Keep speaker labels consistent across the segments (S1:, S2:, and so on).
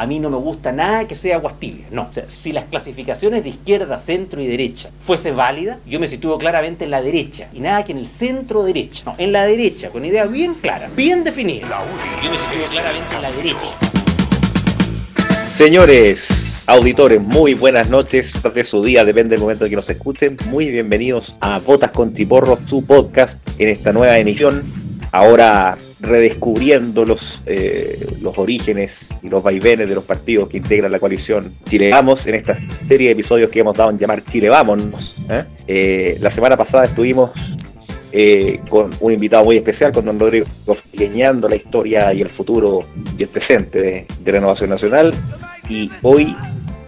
S1: A mí no me gusta nada que sea aguas tibias, no. O sea, si las clasificaciones de izquierda, centro y derecha fuese válida, yo me sitúo claramente en la derecha y nada que en el centro derecha. No, en la derecha, con idea bien clara, bien definida. Yo me sitúo claramente en la derecha.
S2: Señores, auditores, muy buenas noches de su día, depende del momento en que nos escuchen. Muy bienvenidos a Botas con Chiporro, su podcast en esta nueva emisión. Ahora redescubriendo los, eh, los orígenes y los vaivenes de los partidos que integran la coalición Chile Vamos en esta serie de episodios que hemos dado en llamar Chile Vamos. ¿eh? Eh, la semana pasada estuvimos con un invitado muy especial, con don Rodrigo, leñando la historia y el futuro y el presente de Renovación Nacional. Y hoy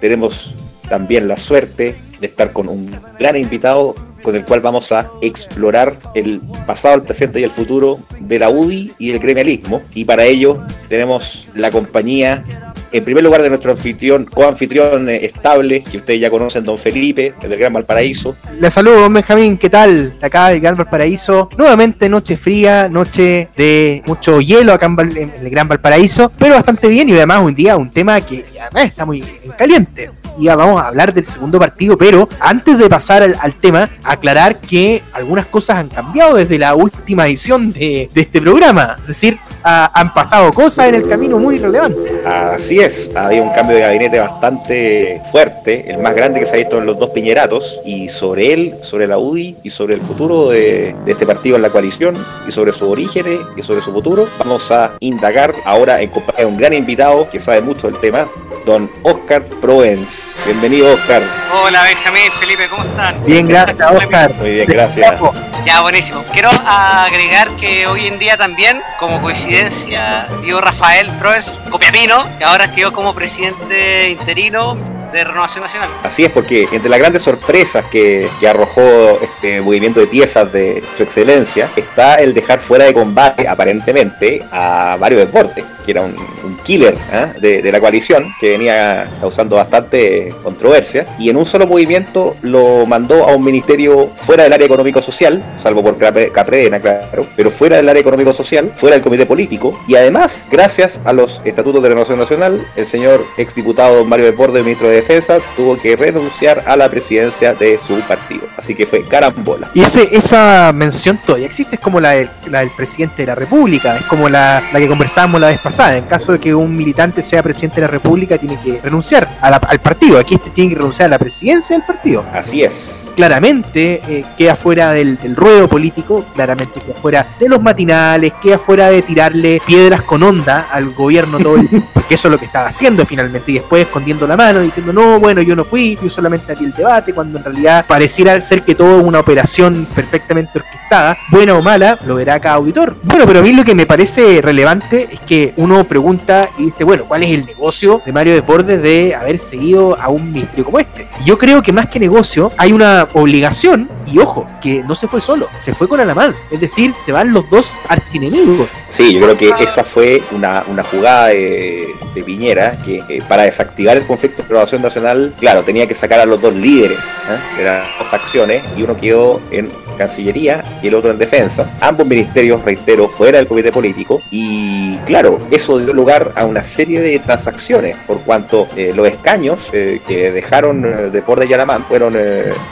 S2: tenemos también la suerte de estar con un gran invitado con el cual vamos a explorar el pasado, el presente y el futuro de la UDI y del gremialismo. Y para ello tenemos la compañía, en primer lugar, de nuestro anfitrión, coanfitrión eh, estable, que ustedes ya conocen, don Felipe, del Gran Valparaíso.
S3: Le saludo, don Benjamín, ¿qué tal? Acá del Gran Valparaíso. Nuevamente noche fría, noche de mucho hielo acá en, el Gran Valparaíso, pero bastante bien y además un día un tema que ya está muy caliente ya vamos a hablar del segundo partido, pero antes de pasar al, tema, aclarar que algunas cosas han cambiado desde la última edición de, este programa. Es decir, han pasado cosas en el camino muy relevantes.
S2: Así es, había un cambio de gabinete bastante fuerte, el más grande que se ha visto en los dos piñeratos, y sobre él, sobre la UDI y sobre el futuro de, este partido en la coalición, y sobre sus orígenes y sobre su futuro, vamos a indagar ahora en compañía de un gran invitado que sabe mucho del tema, don Oscar Proens. Bienvenido, Oscar.
S4: Hola, Benjamín, Felipe, ¿cómo están?
S3: Bien, gracias, Oscar.
S2: Muy bien, gracias.
S4: Ya, buenísimo. Quiero agregar que hoy en día también, como coincidencia, dio Rafael Proens Copiapino, que ahora quedó como presidente interino de Renovación Nacional.
S2: Así es, porque entre las grandes sorpresas que, arrojó este movimiento de piezas de su excelencia está el dejar fuera de combate, aparentemente, a varios deportes, que era un, killer ¿ah? de, la coalición, que venía causando bastante controversia, y en un solo movimiento lo mandó a un ministerio fuera del área económico-social, salvo por Caprena, claro, pero fuera del área económico-social, fuera del comité político, y además, gracias a los estatutos de Renovación Nacional, el señor exdiputado Mario Deporte, ministro de defensa tuvo que renunciar a la presidencia de su partido. Así que fue carambola.
S3: Y ese, esa mención todavía existe, es como la, la del presidente de la República, es como la, la, que conversábamos la vez pasada. En caso de que un militante sea presidente de la República, tiene que renunciar al partido. Aquí este tiene que renunciar a la presidencia del partido.
S2: Así es.
S3: Claramente eh, queda fuera del, ruedo político, claramente queda fuera de los matinales, queda fuera de tirarle piedras con onda al gobierno todo el porque eso es lo que estaba haciendo finalmente, y después escondiendo la mano, diciendo no, bueno, yo no fui, yo solamente aquí el debate, cuando en realidad pareciera ser que todo es una operación perfectamente orquestada, buena o mala, lo verá cada auditor. Bueno, pero a mí lo que me parece relevante es que uno pregunta y dice, bueno, ¿cuál es el negocio de Mario Desbordes de haber seguido a un ministerio como este? yo creo que más que negocio, hay una obligación, y ojo, que no se fue solo, se fue con Alamán, es decir, se van los dos archienemigos.
S2: Sí, yo creo que esa fue una, jugada de, Piñera que para desactivar el conflicto de aprobación nacional, claro, tenía que sacar a los dos líderes ¿eh? de las dos facciones y uno quedó en Cancillería y el otro en Defensa. Ambos ministerios, reitero, fuera del comité político. Y claro, eso dio lugar a una serie de transacciones, por cuanto eh, los escaños eh, que dejaron eh, de de Yalamán fueron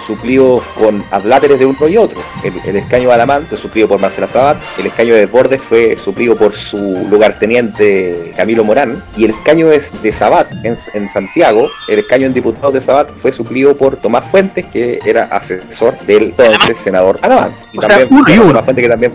S2: suplidos con adláteres de uno y otro. El, escaño de Alamán fue suplido por Marcela Sabat, el escaño de Bordes fue suplido por su lugarteniente Camilo Morán, y el escaño de, de Sabat en, en Santiago, el escaño en diputado de Sabat fue suplido por Tomás Fuentes, que era asesor del entonces senador
S3: y también, uno y uno.
S2: Que también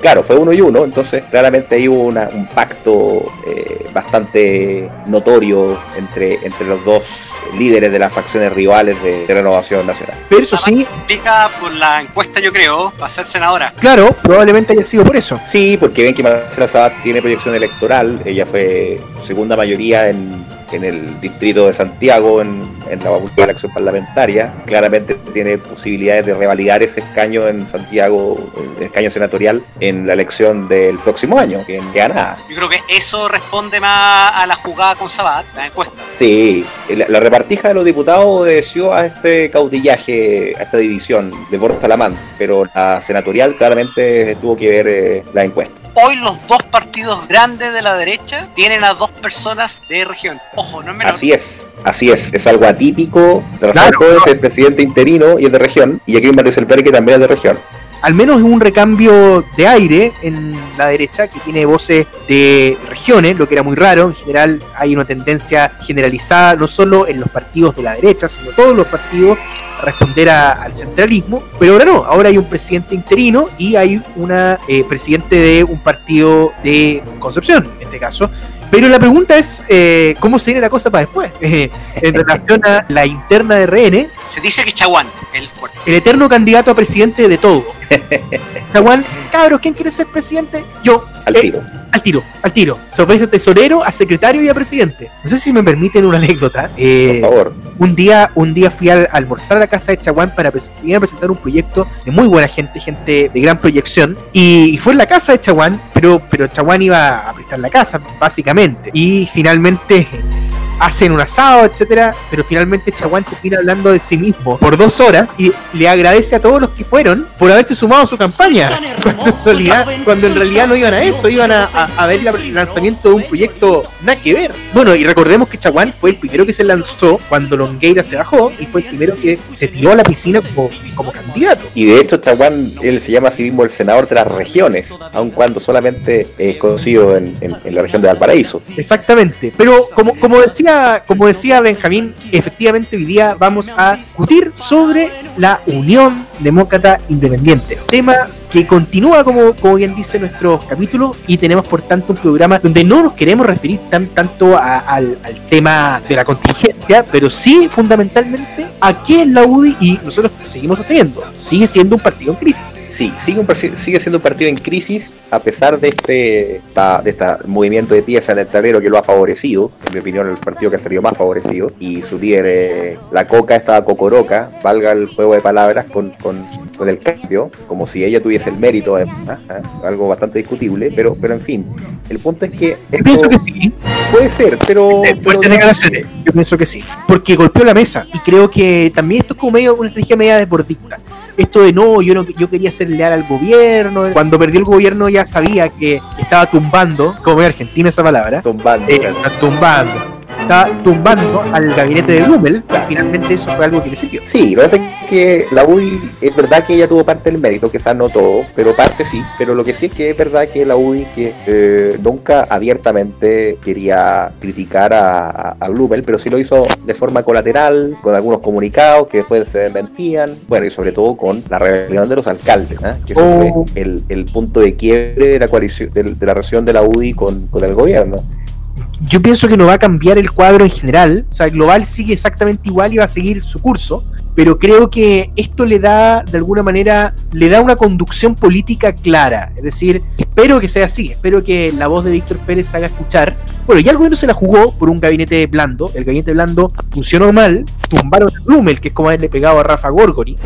S2: claro, fue uno y uno, entonces claramente ahí hubo un pacto eh, bastante notorio entre, entre los dos líderes de las facciones rivales de, Renovación Nacional.
S3: Pero eso sí.
S4: Explica por la encuesta, yo creo, para ser senadora.
S3: Claro, probablemente haya sido por eso.
S2: Sí, porque ven que Marcela Sabat tiene proyección electoral, ella fue segunda mayoría en en el distrito de Santiago, en, en la de la acción parlamentaria, claramente tiene posibilidades de revalidar ese escaño en Santiago, el escaño senatorial, en la elección del próximo año, que en nada.
S4: Yo creo que eso responde más a la jugada con Sabat, la encuesta.
S2: Sí, la, repartija de los diputados obedeció a este caudillaje, a esta división de Borja Talamán, pero la senatorial claramente tuvo que ver eh, la encuesta.
S4: hoy los dos partidos grandes de la derecha tienen a dos personas de región. Ojo, no es menor.
S2: Así es, así es, es algo atípico. Rafael
S3: Claro.
S2: Es el presidente interino y es de región, y aquí Mario que también es de región.
S3: al menos es un recambio de aire en la derecha que tiene voces de regiones, lo que era muy raro. En general hay una tendencia generalizada, no solo en los partidos de la derecha, sino todos los partidos a responder a- al centralismo. Pero ahora no, ahora hay un presidente interino y hay una eh, presidente de un partido de Concepción, en este caso. Pero la pregunta es, eh, ¿cómo se viene la cosa para después? Eh, en relación a la interna de RN,
S4: Se dice que Chaguán el
S3: el eterno candidato a presidente de todo. Chaguán, cabros, ¿quién quiere ser presidente? Yo.
S2: Al
S3: Eh,
S2: tiro.
S3: al tiro, al tiro. Se ofrece a tesorero, a secretario y a presidente. No sé si me permiten una anécdota. Eh,
S2: Por favor.
S3: Un día, un día fui a almorzar a la casa de Chaguán para presentar un proyecto de muy buena gente, gente de gran proyección. Y fue en la casa de Chaguán, pero, pero Chaguán iba a prestar la casa, básicamente. Y finalmente hacen un asado, etcétera, pero finalmente Chaguán termina hablando de sí mismo por dos horas y le agradece a todos los que fueron por haberse sumado a su campaña. Cuando en realidad, cuando en realidad no iban a eso, iban a, a- a ver el lanzamiento de un proyecto nada que ver. Bueno, y recordemos que Chaguán fue el primero que se lanzó cuando Longueira se bajó y fue el primero que se tiró a la piscina como, como candidato.
S2: Y de hecho, Chaguán, él se llama a sí mismo el senador de las regiones, aun cuando solamente es conocido en, en- en la región de Valparaíso.
S3: Exactamente. Pero como, como decía, como decía Benjamín, efectivamente hoy día vamos a discutir sobre la Unión Demócrata Independiente. Tema que continúa como, como bien dice nuestro capítulo y tenemos por tanto un programa donde no nos queremos referir tan tanto al, tema de la contingencia, pero sí fundamentalmente a qué es la UDI y nosotros seguimos sosteniendo. Sigue siendo un partido en crisis.
S2: Sí, sigue, un, sigue siendo un partido en crisis a pesar de este, de este movimiento de pieza en el tablero que lo ha favorecido. En mi opinión, el partido que ha salido más favorecido. Y su líder, eh, la Coca, estaba cocoroca, valga el juego de palabras con, con, con el cambio, como si ella tuviese el mérito, además, ¿eh? algo bastante discutible. Pero, pero en fin, el punto es que.
S3: Yo pienso que sí.
S2: puede ser, pero. Pero
S3: fuertes declaraciones. Yo pienso que sí. Porque golpeó la mesa. Y creo que también esto es como medio una estrategia media desbordista. Esto de no, yo no yo quería ser leal al gobierno. Cuando perdió el gobierno ya sabía que estaba tumbando, como en Argentina esa palabra.
S2: Tumbando,
S3: eh, tumbando. Está tumbando al gabinete de Blumel. Y finalmente eso fue algo que le sirvió.
S2: Sí, lo que pasa es que la UDI, es verdad que ella tuvo parte del mérito, quizás no todo, pero parte sí. Pero lo que sí es que es verdad que la UDI que eh, nunca abiertamente quería criticar a, a, a Blumel, pero sí lo hizo de forma colateral, con algunos comunicados que después se desmentían, bueno, y sobre todo con la rebelión de los alcaldes, ¿eh? que
S3: Oh.
S2: fue el, el punto de quiebre de la coalición, de, de la relación de la UDI con, con el gobierno.
S3: Yo pienso que no va a cambiar el cuadro en general. O sea, el global sigue exactamente igual y va a seguir su curso. Pero creo que esto le da, de alguna manera, le da una conducción política clara. Es decir, espero que sea así. Espero que la voz de Víctor Pérez se haga escuchar. Bueno, ya el gobierno se la jugó por un gabinete blando. El gabinete blando funcionó mal. Tumbaron a Blumel, que es como haberle pegado a Rafa Gorgori.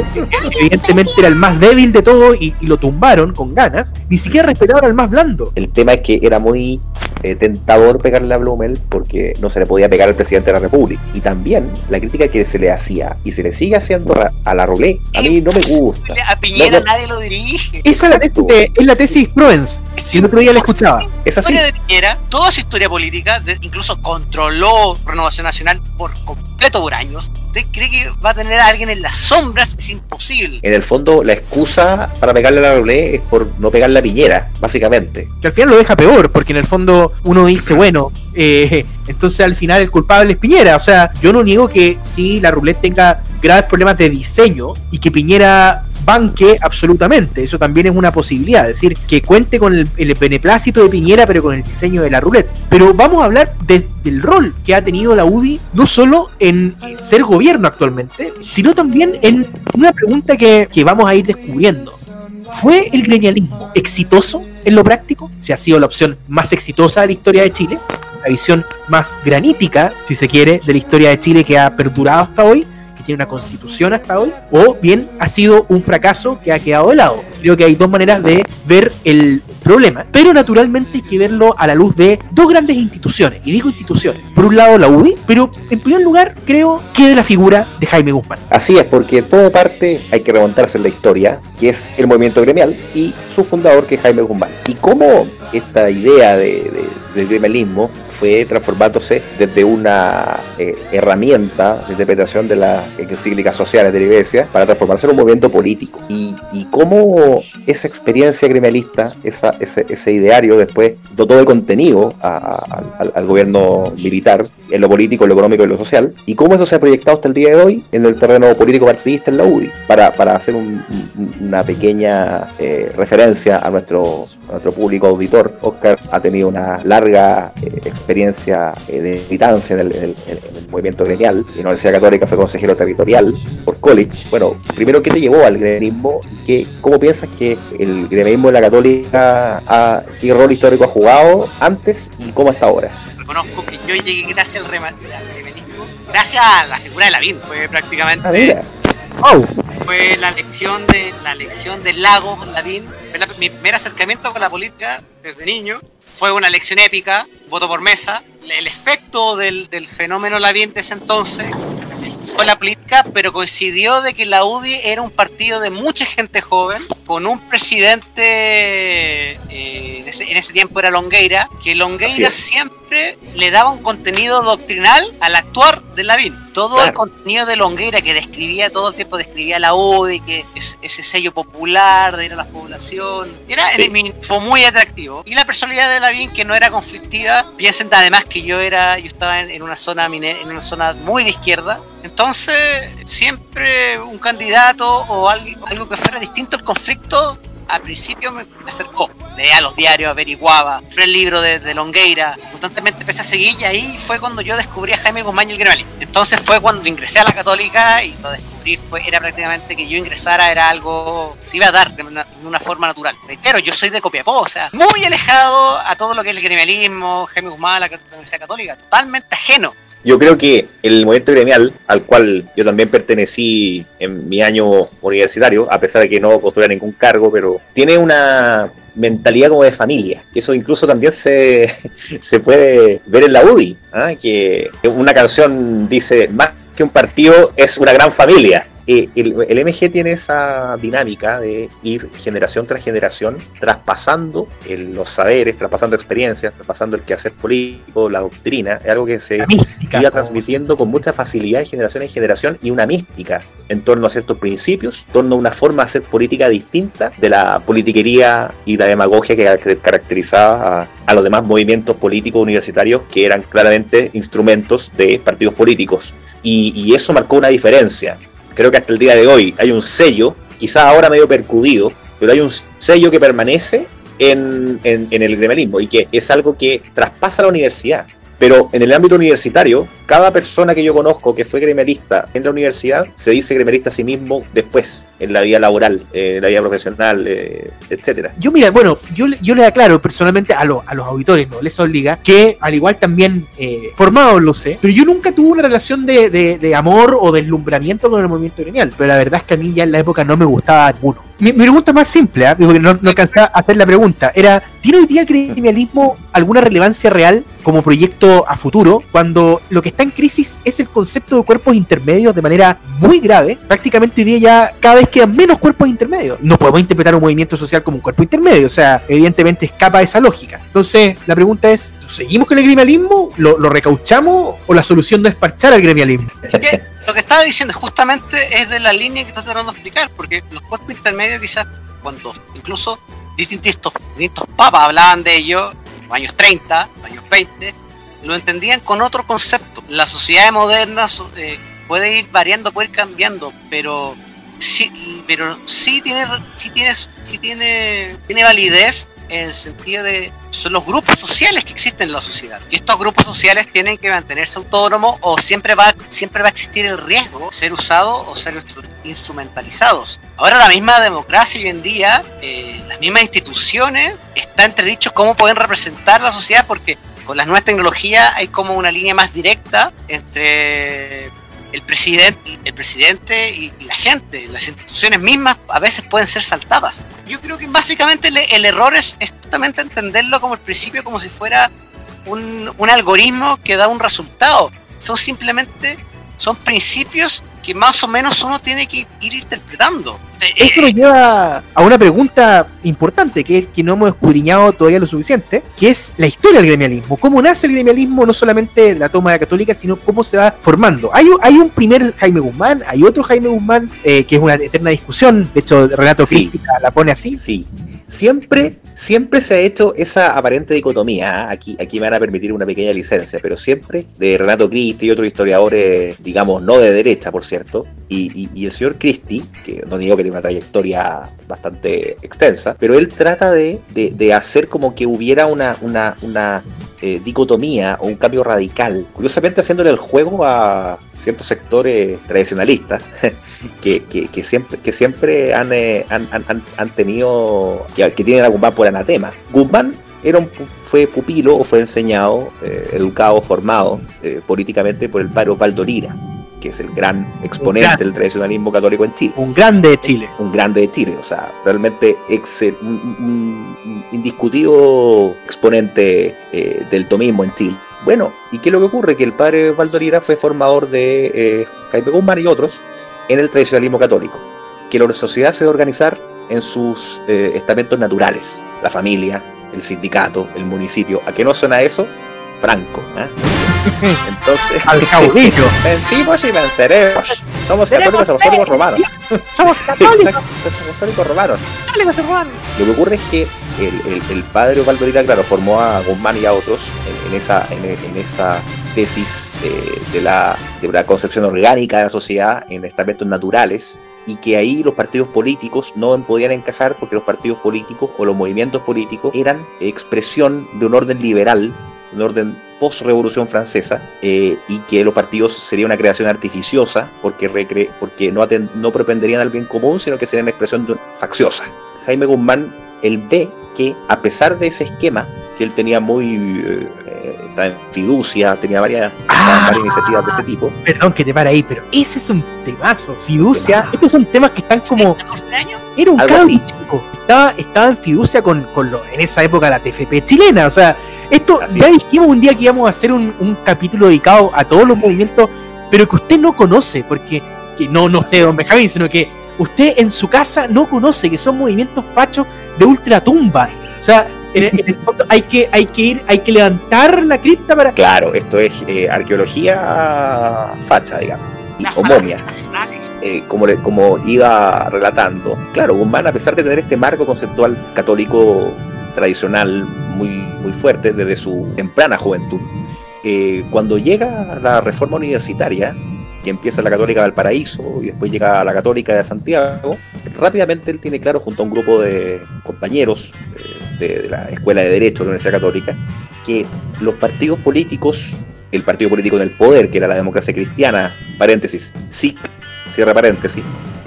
S3: Evidentemente era el más débil de todo y, y lo tumbaron con ganas. Ni siquiera respetaron al más blando.
S2: El tema es que era muy eh, tentador pegarle a Blumel porque no se le podía pegar al presidente de la República. Y también la crítica que se le hacía y se le sigue haciendo a- a la Roulette, a mí no me gusta.
S4: A Piñera
S2: No, no.
S4: nadie lo dirige.
S3: Esa es la tesis, de- es la tesis Provence. Y el otro día la escuchaba.
S2: Es
S4: La
S2: así.
S4: historia de Piñera, toda su historia política, de- incluso controló Renovación Nacional por completo por años. ¿Usted cree que va a tener a alguien en las sombras? Es imposible.
S2: En el fondo, la excusa para pegarle a la Roulette es por no pegarle a Piñera, básicamente.
S3: que al final lo deja peor, porque en el fondo uno dice, bueno, eh, entonces al final el culpable es Piñera. O sea, yo no niego que sí, la roulette tenga graves problemas de diseño y que Piñera banque absolutamente. Eso también es una posibilidad. Es decir, que cuente con el, beneplácito de Piñera, pero con el diseño de la roulette. Pero vamos a hablar de- del rol que ha tenido la UDI, no solo en ser gobierno actualmente, sino también en una pregunta que, que vamos a ir descubriendo. ¿Fue el gremialismo exitoso en lo práctico? Si ha sido la opción más exitosa de la historia de Chile, la visión más granítica, si se quiere, de la historia de Chile que ha perdurado hasta hoy, tiene una constitución hasta hoy, o bien ha sido un fracaso que ha quedado de lado. Creo que hay dos maneras de ver el problema, pero naturalmente hay que verlo a la luz de dos grandes instituciones, y digo instituciones. Por un lado la UDI, pero en primer lugar creo que de la figura de Jaime Guzmán.
S2: Así es, porque todo parte, hay que remontarse en la historia, que es el movimiento gremial y su fundador que es Jaime Guzmán. Y cómo esta idea de, del gremialismo fue transformándose desde una eh, herramienta de interpretación de las encíclicas sociales de la Iglesia para transformarse en un movimiento político. Y, y cómo esa experiencia gremialista, esa, ese, ese, ideario después dotó de contenido a, a, al, al, gobierno militar en lo político, en lo económico y en lo social, y cómo eso se ha proyectado hasta el día de hoy en el terreno político partidista en la UDI, para, para hacer un, una pequeña eh, referencia a nuestro, a nuestro público auditor. Oscar ha tenido una larga eh, experiencia eh, de militancia en el, en, el, en el, movimiento gremial. En la Universidad Católica fue consejero territorial por college. Bueno, primero, ¿qué te llevó al gremialismo? ¿Qué, ¿Cómo piensas que el gremialismo de la Católica, ha, qué rol histórico ha jugado antes y cómo está ahora?
S4: Reconozco que yo llegué gracias al, gracias a la figura de Lavín, fue prácticamente... Ah, oh. Fue la lección de la lección del lago Lavín. Fue la, mi primer acercamiento con la política desde niño. Fue una lección épica, voto por mesa. El efecto del, del fenómeno Lavín de ese entonces fue la política, pero coincidió de que la UDI era un partido de mucha gente joven, con un presidente, eh, en, ese, en, ese, tiempo era Longueira, que Longueira siempre le daba un contenido doctrinal al actuar de Lavín. Todo claro. el contenido de Longueira que describía, todo el tiempo describía la UDI, que es, ese sello popular de ir a la población, era, sí. fue muy atractivo. Y la personalidad de Lavín, que no era conflictiva, piensen además que yo era, yo estaba en, en una zona en una zona muy de izquierda, entonces siempre un candidato o algo, que fuera distinto al conflicto al principio me, acercó, leía los diarios, averiguaba, el libro de, Longueira, constantemente empecé a seguir y ahí fue cuando yo descubrí a Jaime Guzmán y el Gremlin. Entonces fue cuando ingresé a la Católica y lo descubrí, fue, era prácticamente que yo ingresara, era algo, se iba a dar de una, forma natural. Reitero, yo soy de Copiapó, o sea, muy alejado a todo lo que es el gremialismo, Jaime Guzmán, la Universidad Católica, totalmente ajeno
S2: yo creo que el movimiento gremial, al cual yo también pertenecí en mi año universitario, a pesar de que no construía ningún cargo, pero tiene una mentalidad como de familia. Eso incluso también se, se puede ver en la UDI, ¿eh? que una canción dice, más que un partido es una gran familia. Eh, el, el, MG tiene esa dinámica de ir generación tras generación traspasando el, los saberes, traspasando experiencias, traspasando el quehacer político, la doctrina, es algo que se mística, iba transmitiendo con mucha facilidad de generación en generación y una mística en torno a ciertos principios, en torno a una forma de hacer política distinta de la politiquería y la demagogia que caracterizaba a, a los demás movimientos políticos universitarios que eran claramente instrumentos de partidos políticos. Y, y eso marcó una diferencia creo que hasta el día de hoy hay un sello, quizás ahora medio percudido, pero hay un sello que permanece en, en, en, el gremialismo y que es algo que traspasa la universidad. Pero en el ámbito universitario, cada persona que yo conozco que fue gremialista en la universidad se dice gremialista a sí mismo después, en la vida laboral, eh, en la vida profesional, eh, etcétera.
S3: Yo, mira, bueno, yo, yo le aclaro personalmente a, a los auditores, no les obliga, que al igual también eh, formados lo sé, pero yo nunca tuve una relación de, de, de, amor o deslumbramiento con el movimiento gremial. Pero la verdad es que a mí ya en la época no me gustaba ninguno. Mi, mi pregunta más simple, ¿eh? porque no, no alcancé a hacer la pregunta, era: ¿tiene hoy día el gremialismo alguna relevancia real como proyecto a futuro cuando lo que está en crisis es el concepto de cuerpos intermedios de manera muy grave. Prácticamente hoy día ya cada vez quedan menos cuerpos intermedios. No podemos interpretar un movimiento social como un cuerpo intermedio, o sea, evidentemente escapa esa lógica. Entonces, la pregunta es, ¿seguimos con el gremialismo? ¿Lo, lo recauchamos o la solución no es parchar al gremialismo?
S4: ¿Qué? Lo que estaba diciendo justamente es de la línea que estoy tratando de explicar, porque los cuerpos intermedios quizás cuando incluso distintos, papas hablaban de ello, los años 30, los años 20, lo entendían con otro concepto. La sociedad moderna eh, puede ir variando, puede ir cambiando, pero sí, pero sí tiene, sí tiene, sí tiene, tiene validez en el sentido de son los grupos sociales que existen en la sociedad. Y estos grupos sociales tienen que mantenerse autónomos o siempre va siempre va a existir el riesgo de ser usados o ser instrumentalizados. Ahora la misma democracia hoy en día eh, las mismas instituciones está entredicho cómo pueden representar la sociedad porque con las nuevas tecnologías hay como una línea más directa entre el presidente, el presidente y, la gente, las instituciones mismas a veces pueden ser saltadas. Yo creo que básicamente el, error es, justamente entenderlo como el principio, como si fuera un, un algoritmo que da un resultado. Son simplemente, son principios que más o menos uno tiene que ir interpretando.
S3: Esto nos lleva a una pregunta importante que, que no hemos escudriñado todavía lo suficiente, que es la historia del gremialismo. ¿Cómo nace el gremialismo? No solamente la toma de la católica, sino cómo se va formando. Hay, hay un primer Jaime Guzmán, hay otro Jaime Guzmán, eh, que es una eterna discusión. De hecho, Renato sí. la pone así.
S2: Sí, siempre, siempre se ha hecho esa aparente dicotomía. ¿ah? Aquí, aquí me van a permitir una pequeña licencia, pero siempre de Renato Cristi y otros historiadores, digamos, no de derecha, por cierto, y, el señor Cristi, que no digo que tiene una trayectoria bastante extensa, pero él trata de, de, hacer como que hubiera una, una, una eh, dicotomía o un cambio radical, curiosamente haciéndole el juego a ciertos sectores tradicionalistas que, que, siempre, que siempre han, eh, han, han, han, tenido, que, tienen a Guzmán por anatema. Guzmán era un, fue pupilo o fue enseñado, eh, educado, formado políticamente por el padre Osvaldo Lira que es el gran exponente del tradicionalismo católico en Chile.
S3: Un grande de Chile.
S2: Un grande de Chile, o sea, realmente excel, un, indiscutido exponente eh, del tomismo en Chile. Bueno, ¿y qué es lo que ocurre? Que el padre Valdorira fue formador de eh, Jaime Guzmán y otros en el tradicionalismo católico, que la sociedad se debe organizar en sus eh, estamentos naturales, la familia, el sindicato, el municipio. ¿A qué no suena eso? Franco. ¿eh? Entonces,
S3: al caudillo.
S2: Vencimos y venceremos. Somos católicos apostólicos romanos.
S3: Somos católicos.
S2: apostólicos romanos. Lo que ocurre es que el, el, padre Osvaldo claro, formó a Guzmán y a otros en, esa, en, esa tesis eh, de, la, de una concepción orgánica de la sociedad en estamentos naturales y que ahí los partidos políticos no podían encajar porque los partidos políticos o los movimientos políticos eran expresión de un orden liberal un orden post-revolución francesa, eh, y que los partidos sería una creación artificiosa porque, recre porque no, no propenderían al bien común, sino que serían una expresión facciosa. Jaime Guzmán, él ve que a pesar de ese esquema, que él tenía muy... Eh, está en fiducia, tenía varias,
S3: ah.
S2: varias, iniciativas de ese tipo.
S3: Perdón que te para ahí, pero ese es un temazo. Fiducia, estos son temas que están como... Era un caso chico. Estaba, estaba en fiducia con, con lo, en esa época la TFP chilena. O sea, esto ya dijimos un día que íbamos a hacer un, un, capítulo dedicado a todos los movimientos, pero que usted no conoce, porque que no, no usted, don Benjamín, sino que usted en su casa no conoce que son movimientos fachos de ultratumba. O sea, en el, fondo hay que, hay que ir, hay que levantar la cripta para.
S2: Claro, esto es eh, arqueología facha, digamos. Y. Eh, como, como iba relatando. Claro, Guzmán, a pesar de tener este marco conceptual católico tradicional muy, muy fuerte desde su temprana juventud, eh, cuando llega la reforma universitaria, que empieza la Católica del Paraíso y después llega a la Católica de Santiago, rápidamente él tiene claro junto a un grupo de compañeros eh, de, la Escuela de Derecho de la Universidad Católica que los partidos políticos, el partido político en el poder, que era la democracia cristiana, paréntesis, SIC, cierra paréntesis,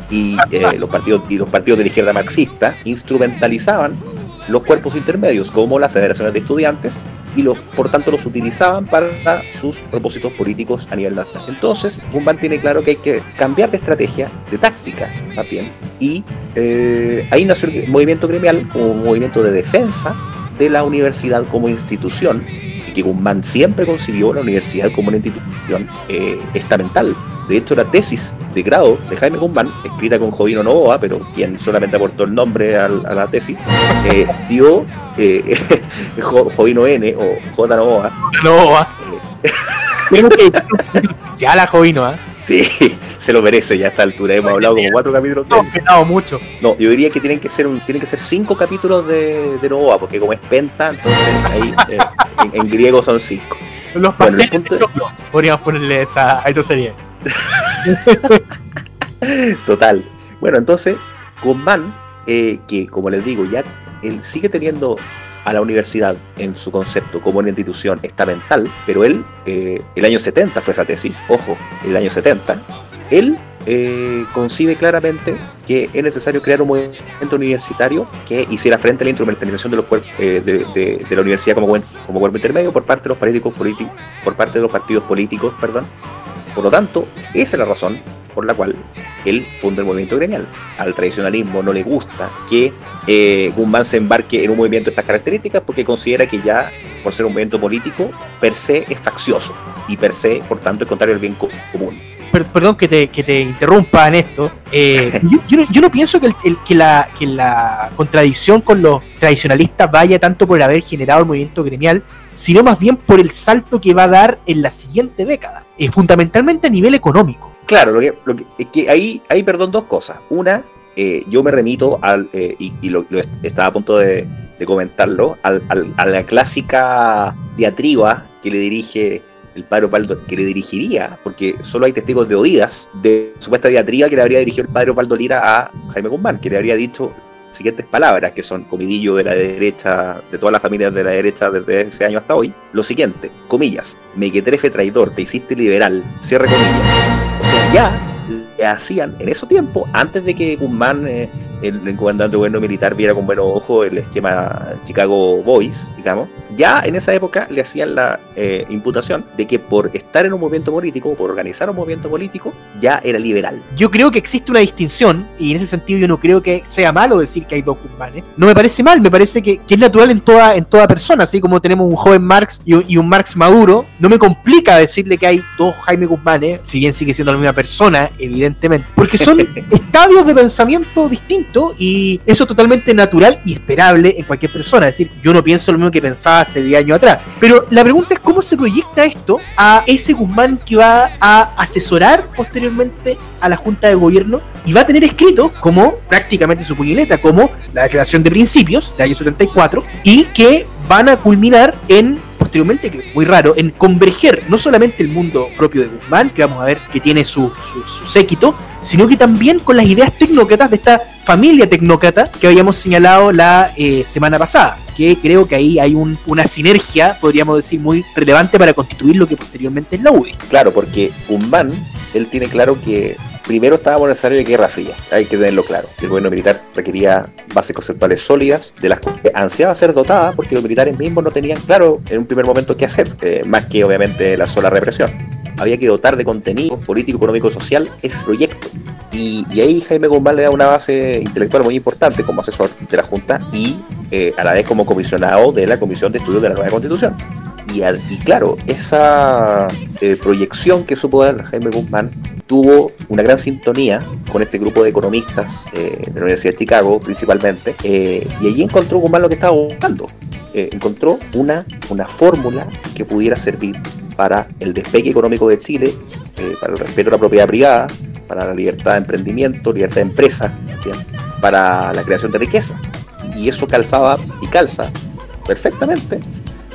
S2: y, eh, los partidos, y los partidos de la izquierda marxista instrumentalizaban los cuerpos intermedios, como las federaciones de estudiantes, y los, por tanto los utilizaban para sus propósitos políticos a nivel nacional. Entonces, Guzmán tiene claro que hay que cambiar de estrategia, de táctica también, y eh, ahí nació el movimiento gremial como un movimiento de defensa de la universidad como institución, que Guzmán siempre concibió la universidad como una institución eh, estamental de hecho, la tesis de grado de Jaime Guzmán, escrita con Jovino Novoa, pero quien solamente aportó el nombre a, la tesis, eh, dio eh, Jovino N o J Novoa.
S3: Novoa. Eh, se habla Jovino, ¿eh?
S2: Sí, se lo merece ya a esta altura. Hemos hablado como cuatro capítulos
S3: No, mucho.
S2: No, yo diría que tienen que ser un, tienen que ser cinco capítulos de, de Novoa, porque como es penta, entonces ahí eh, en, griego son cinco.
S3: Los bueno, Podríamos ponerle esa, a esa serie.
S2: Total. Bueno, entonces, Guzmán, eh, que como les digo, ya él sigue teniendo a la universidad en su concepto como una institución estamental, pero él, eh, el año 70 fue esa tesis, ojo, el año 70, él eh, concibe claramente que es necesario crear un movimiento universitario que hiciera frente a la instrumentalización de, los de, de, la universidad como, como cuerpo intermedio por parte de los políticos, por parte de los partidos políticos, perdón, Por lo tanto, esa es la razón por la cual él funda el movimiento gremial. Al tradicionalismo no le gusta que eh, Guzmán se embarque en un movimiento de estas características porque considera que ya, por ser un movimiento político, per se es faccioso y per se, por tanto, es contrario al bien común.
S3: Perdón que te, que te interrumpa en esto. Eh, yo, no, pienso que, que, la, que la contradicción con los tradicionalistas vaya tanto por haber generado el movimiento gremial, sino más bien por el salto que va a dar en la siguiente década, eh, fundamentalmente a nivel económico.
S2: Claro, lo que, lo que, es que ahí hay, perdón, dos cosas. Una, eh, yo me remito al, eh, y, lo, estaba a punto de, comentarlo, al, a la clásica diatriba que le dirige el padre Opaldo, que le dirigiría, porque solo hay testigos de oídas, de supuesta diatriba que le habría dirigido el padre Opaldo Lira a Jaime Guzmán, que le habría dicho siguientes palabras, que son comidillo de la derecha, de todas las familias de la derecha desde ese año hasta hoy. Lo siguiente, comillas, mequetrefe traidor, te hiciste liberal, cierre comillas. O sea, ya hacían en ese tiempo, antes de que Guzmán, eh, el, comandante gobierno militar, viera con buenos ojos el esquema Chicago Boys, digamos, ya en esa época le hacían la eh, imputación de que por estar en un movimiento político, por organizar un movimiento político, ya era liberal.
S3: Yo creo que existe una distinción, y en ese sentido yo no creo que sea malo decir que hay dos Guzmanes. No me parece mal, me parece que, es natural en toda, en toda persona, así como tenemos un joven Marx y un, Marx maduro, no me complica decirle que hay dos Jaime Guzmanes, si bien sigue siendo la misma persona, evidentemente, porque son estadios de pensamiento distintos y eso es totalmente natural y esperable en cualquier persona. Es decir, yo no pienso lo mismo que pensaba hace 10 años atrás. Pero la pregunta es cómo se proyecta esto a ese Guzmán que va a asesorar posteriormente a la Junta de Gobierno y va a tener escrito como prácticamente su puñaleta, como la Declaración de Principios de año 74 y que van a culminar en posteriormente, que es muy raro, en converger no solamente el mundo propio de Guzmán, que vamos a ver que tiene su, su, séquito, sino que también con las ideas tecnócratas de esta familia tecnócrata que habíamos señalado la eh, semana pasada, que creo que ahí hay una sinergia, podríamos decir, muy relevante para constituir lo que posteriormente es la UDI.
S2: Claro, porque Guzmán, él tiene claro que primero estábamos en el escenario de guerra fría, hay que tenerlo claro. El gobierno militar requería bases conceptuales sólidas, de las que ansiaba ser dotada, porque los militares mismos no tenían claro en un primer momento qué hacer, eh, más que obviamente la sola represión. Había que dotar de contenido político, económico, social ese proyecto. Y, ahí Jaime Guzmán le da una base intelectual muy importante como asesor de la Junta y eh, a la vez como comisionado de la Comisión de Estudios de la Nueva Constitución. Y, claro, esa eh, proyección que supo dar Jaime Guzmán tuvo una gran sintonía con este grupo de economistas eh, de la Universidad de Chicago principalmente, eh, y allí encontró Guzmán lo que estaba buscando. encontró una, una fórmula que pudiera servir para el despegue económico de Chile, para el respeto a la propiedad privada, para la libertad de emprendimiento, libertad de empresa, para la creación de riqueza. Y eso calzaba y calza perfectamente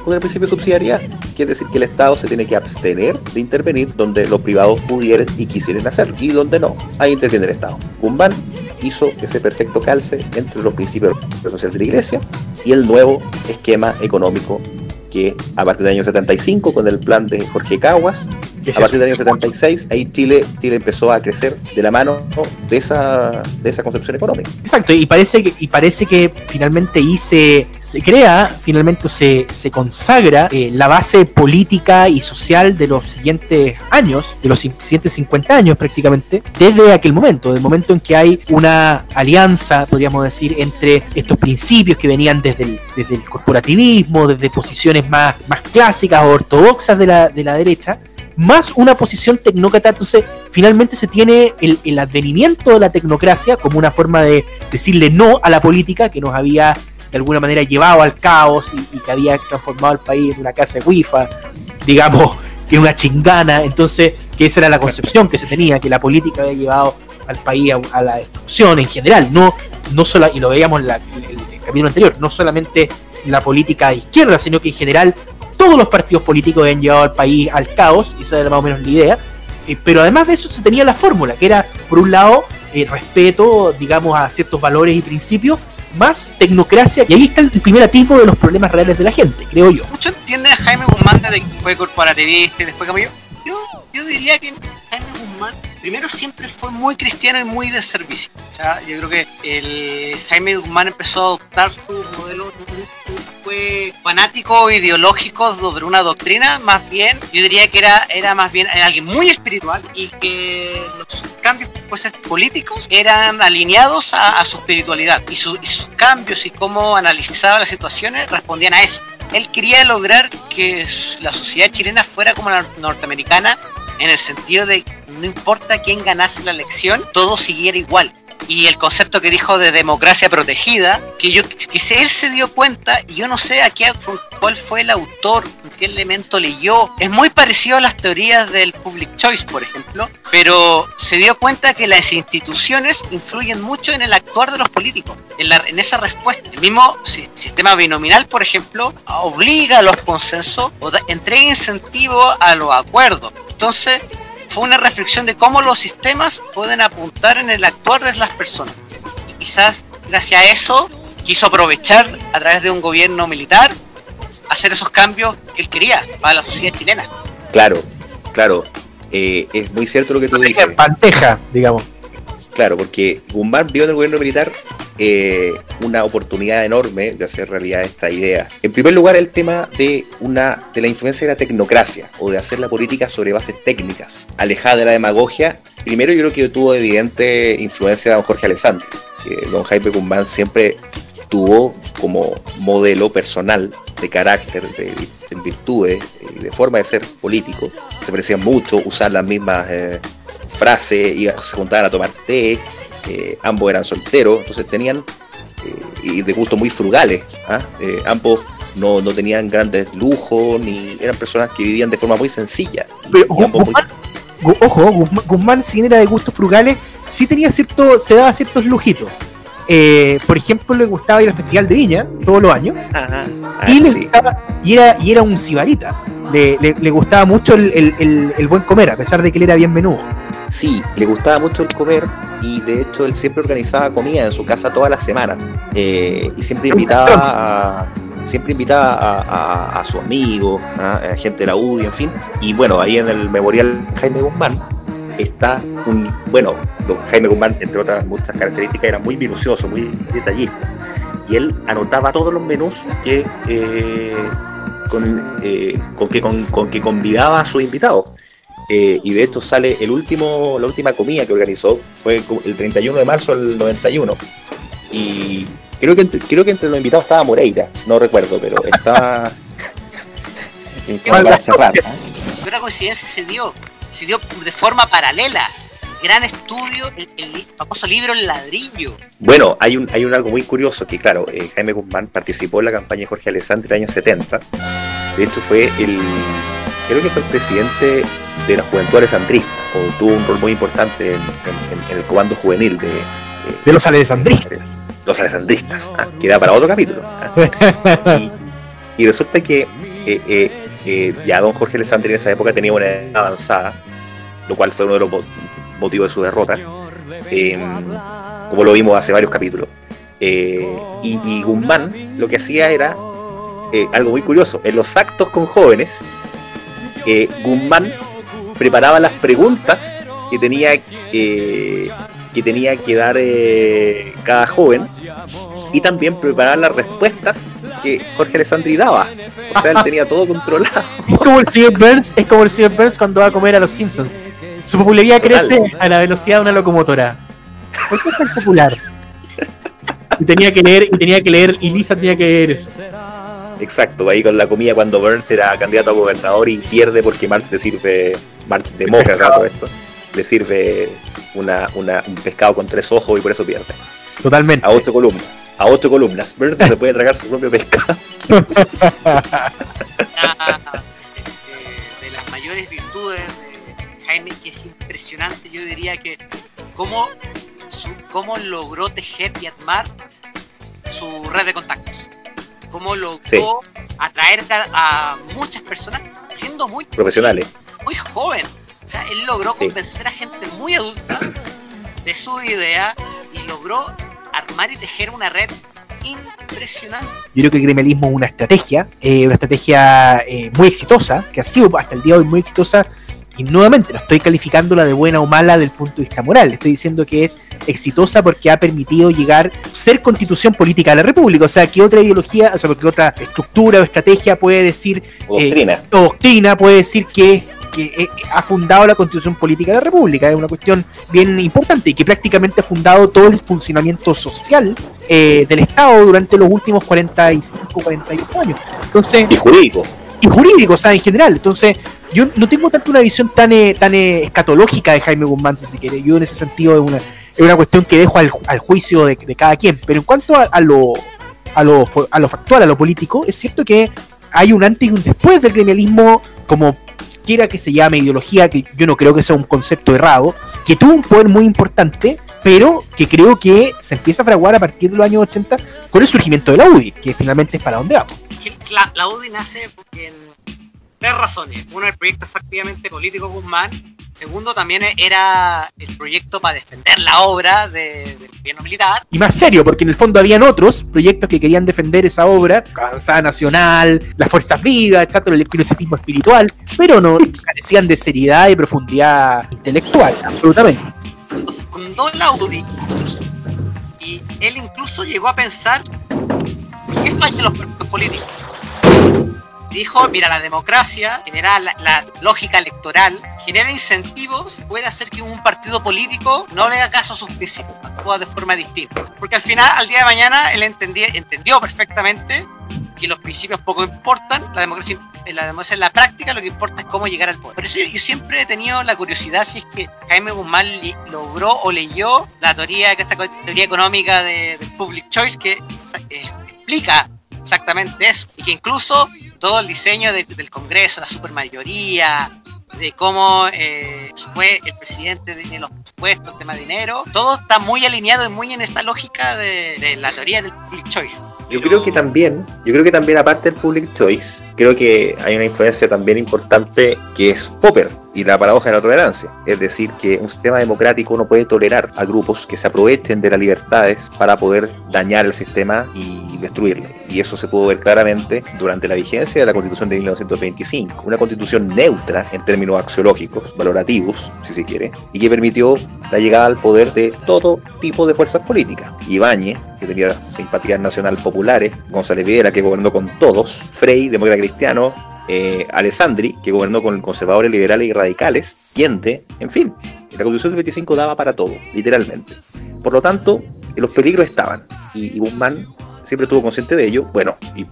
S2: con el principio de subsidiariedad, que decir, que el Estado se tiene que abstener de intervenir donde los privados pudieran y quisieran hacer, y donde no, ahí interviene el Estado. Guzmán hizo ese perfecto calce entre los principios sociales de la Iglesia y el nuevo esquema económico que a partir del año 75, con el plan de Jorge Caguas, a partir del año 76, ahí Chile, Chile empezó a crecer de la mano de esa, de esa concepción económica.
S3: Exacto, y parece que, y parece que finalmente ahí se, se crea, finalmente se, se consagra eh, la base política y social de los siguientes años, de los siguientes 50 años prácticamente, desde aquel momento, del momento en que hay una alianza, podríamos decir, entre estos principios que venían desde el, desde el corporativismo, desde posiciones más, más clásicas o ortodoxas de la, de la derecha, más una posición tecnócrata. Entonces, finalmente se tiene el, el, advenimiento de la tecnocracia como una forma de decirle no a la política que nos había de alguna manera llevado al caos y, que había transformado al país en una casa de wifi, digamos, en una chingana. Entonces, que esa era la concepción que se tenía, que la política había llevado al país a, la destrucción en general, no, no solo, y lo veíamos en, en el capítulo anterior, no solamente la política de izquierda, sino que en general todos los partidos políticos habían llevado al país al caos, y esa era más o menos la idea. Eh, pero además de eso se tenía la fórmula, que era, por un lado, el respeto, digamos, a ciertos valores y principios, más tecnocracia, y ahí está el primer atisbo de los problemas reales de la gente, creo yo.
S4: Mucho entiende a Jaime Guzmán de que fue corporativista y después cambió. Yo, yo diría que Jaime Guzmán primero siempre fue muy cristiano y muy de servicio. O sea, yo creo que el Jaime Guzmán empezó a adoptar su modelo fue fanático ideológico sobre una doctrina, más bien, yo diría que era, era más bien alguien muy espiritual y que los cambios pues, políticos eran alineados a, su espiritualidad y, y sus cambios y cómo analizaba las situaciones respondían a eso. Él quería lograr que la sociedad chilena fuera como la norteamericana en el sentido de no importa quién ganase la elección, todo siguiera igual. Y el concepto que dijo de democracia protegida, que yo que él se dio cuenta y yo no sé a qué, cuál fue el autor, qué elemento leyó. Es muy parecido a las teorías del public choice, por ejemplo, pero se dio cuenta que las instituciones influyen mucho en el actuar de los políticos, en, la, esa respuesta. El mismo sistema binominal, por ejemplo, obliga a los consensos o entrega incentivo a los acuerdos. Entonces, fue una reflexión de cómo los sistemas pueden apuntar en el actuar de las personas. Y quizás gracias a eso quiso aprovechar a través de un gobierno militar hacer esos cambios que él quería para la sociedad chilena.
S2: Claro, claro. Eh, es muy cierto lo que tú dices.
S3: Panteja, digamos.
S2: Claro, porque Guzmán vio en el gobierno militar eh, una oportunidad enorme de hacer realidad esta idea. En primer lugar, el tema de, una, de la influencia de la tecnocracia o de hacer la política sobre bases técnicas, alejada de la demagogia. Primero, yo creo que tuvo evidente influencia de don Jorge Alessandro. que don Jaime Guzmán siempre tuvo como modelo personal de carácter, de, virtudes y de forma de ser político. Se parecían mucho, usar las mismas eh, frases, y se juntaban a tomar té, eh, ambos eran solteros, entonces tenían eh, y de gusto muy frugales. ¿ah? Ambos no, tenían grandes lujos ni eran personas que vivían de forma muy sencilla.
S3: Ojo, Guzmán, si era de gustos frugales, sí tenía cierto, se daba ciertos lujitos. Por ejemplo, le gustaba ir al Festival de Viña todos los años. Ah, y, era, y era un cibarita. Le, gustaba mucho el, el, buen comer, a pesar de que él era bien menudo.
S2: Sí, le gustaba mucho el comer y de hecho él siempre organizaba comida en su casa todas las semanas eh, y siempre invitaba a, siempre invitaba a, a, sus amigos, a, gente de la UDI, en fin. Y bueno, ahí en el memorial Jaime Guzmán está un, bueno, Jaime Guzmán, entre otras muchas características, era muy minucioso, muy detallista. Y él anotaba todos los menús que, eh, con, eh, con, que, con, con que convidaba a sus invitados. Eh, y de hecho sale el último, la última comida que organizó, fue el 31 de marzo del 91. Y creo que, creo que entre los invitados estaba Moreira, no recuerdo, pero estaba...
S4: Una coincidencia se dio, se dio de forma paralela. Gran estudio, el, famoso libro El ladrillo.
S2: Bueno, hay un, hay un algo muy curioso que, claro, eh, Jaime Guzmán participó en la campaña de Jorge Alessandri en el año 70. De hecho, fue el, creo que fue el presidente de la juventud alessandrista, o tuvo un rol muy importante en, el comando juvenil de,
S3: de, los alessandristas.
S2: Los alessandristas, ah, que da para otro capítulo. Ah. Y, resulta que eh, eh, eh, ya don Jorge Alessandri en esa época tenía una edad avanzada, lo cual fue uno de los motivos de su derrota, em, como lo vimos hace varios capítulos. y, y Guzmán lo que hacía era algo muy curioso, en los actos con jóvenes, Guzmán preparaba las preguntas que tenía, que tenía que dar eh, cada joven y también preparar las respuestas que Jorge Alessandri daba. O sea, él tenía todo controlado.
S3: Es como el señor Burns, es como el señor Burns cuando va a comer a los Simpsons. Su popularidad crece a la velocidad de una locomotora. ¿Por qué es tan popular? Y tenía que leer, y tenía que leer, y Lisa tenía que leer eso.
S2: Exacto, ahí con la comida cuando Burns era candidato a gobernador y pierde porque Marx le sirve, Marx demócrata todo esto, le sirve una, un pescado con tres ojos y por eso pierde.
S3: Totalmente.
S2: A ocho columnas. A ocho columnas. Burns se puede tragar su propio pescado.
S4: de las mayores virtudes de Jaime, que es impresionante, yo diría que cómo, cómo logró tejer y armar su red de contactos cómo logró atraer a muchas personas siendo muy
S2: profesionales,
S4: muy joven. O sea, él logró convencer a gente muy adulta de su idea y logró armar y tejer una red impresionante.
S3: Yo creo que el gremialismo es una estrategia, eh, una estrategia eh, muy exitosa, que ha sido hasta el día de hoy muy exitosa y nuevamente no estoy calificándola de buena o mala del punto de vista moral, estoy diciendo que es exitosa porque ha permitido llegar, ser constitución política de la República, o sea, que otra ideología, o sea, porque otra estructura o estrategia puede decir,
S2: doctrina,
S3: eh, doctrina puede decir que que eh, ha fundado la constitución política de la República. Es una cuestión bien importante y que prácticamente ha fundado todo el funcionamiento social eh, del Estado durante los últimos 45, 48 años. Entonces,
S2: y jurídico.
S3: Y jurídico, o sea, en general. Entonces, yo no tengo tanto una visión tan, eh, tan escatológica de Jaime Guzmán, si se quiere. Yo en ese sentido es una, es una cuestión que dejo al, juicio de, cada quien. Pero en cuanto a, lo, a, lo, a lo factual, a lo político, es cierto que hay un antes y un después del gremialismo como quiera que se llame ideología, que yo no creo que sea un concepto errado, que tuvo un poder muy importante, pero que creo que se empieza a fraguar a partir de los años 80 con el surgimiento de la UDI, que finalmente es para donde vamos.
S4: La, la UDI nace en tres razones. Uno, el proyecto efectivamente político Guzmán, Segundo, también era el proyecto para defender la obra del gobierno militar.
S3: Y más serio, porque en el fondo habían otros proyectos que querían defender esa obra, Avanzada Nacional, las Fuerzas Vivas, el pinochetismo espiritual, pero no carecían de seriedad y profundidad intelectual, absolutamente.
S4: Fundó la UDI y él incluso llegó a pensar, ¿qué fallan los proyectos políticos? dijo, mira, la democracia genera la, lógica electoral, genera incentivos, puede hacer que un partido político no le haga caso a sus principios, actúa de forma distinta. Porque al final, al día de mañana, él entendía, entendió perfectamente que los principios poco importan, la democracia, la democracia en la práctica lo que importa es cómo llegar al poder. Por eso yo, siempre he tenido la curiosidad si es que Jaime Guzmán logró o leyó la teoría, esta teoría económica de, public choice que eh, explica exactamente eso y que incluso todo el diseño del Congreso, la supermayoría, de cómo eh, fue el presidente de los presupuestos, tema dinero, todo está muy alineado y muy en esta lógica de, la teoría del public choice.
S2: Yo creo que también, yo creo que también aparte del public choice, creo que hay una influencia también importante que es Popper, y la paradoja de la tolerancia. Es decir, que un sistema democrático no puede tolerar a grupos que se aprovechen de las libertades para poder dañar el sistema y destruirlo. Y eso se pudo ver claramente durante la vigencia de la Constitución de 1925. Una constitución neutra en términos axiológicos, valorativos, si se quiere, y que permitió la llegada al poder de todo tipo de fuerzas políticas. Ibáñez, que tenía simpatías nacional populares, González Videla, que gobernó con todos, Frey, demócrata cristiano, eh, Alessandri, que gobernó con conservadores liberales y radicales, Quiente, en fin, la Constitución del 25 daba para todo, literalmente. Por lo tanto, los peligros estaban, y, Guzmán siempre estuvo consciente de ello, bueno, y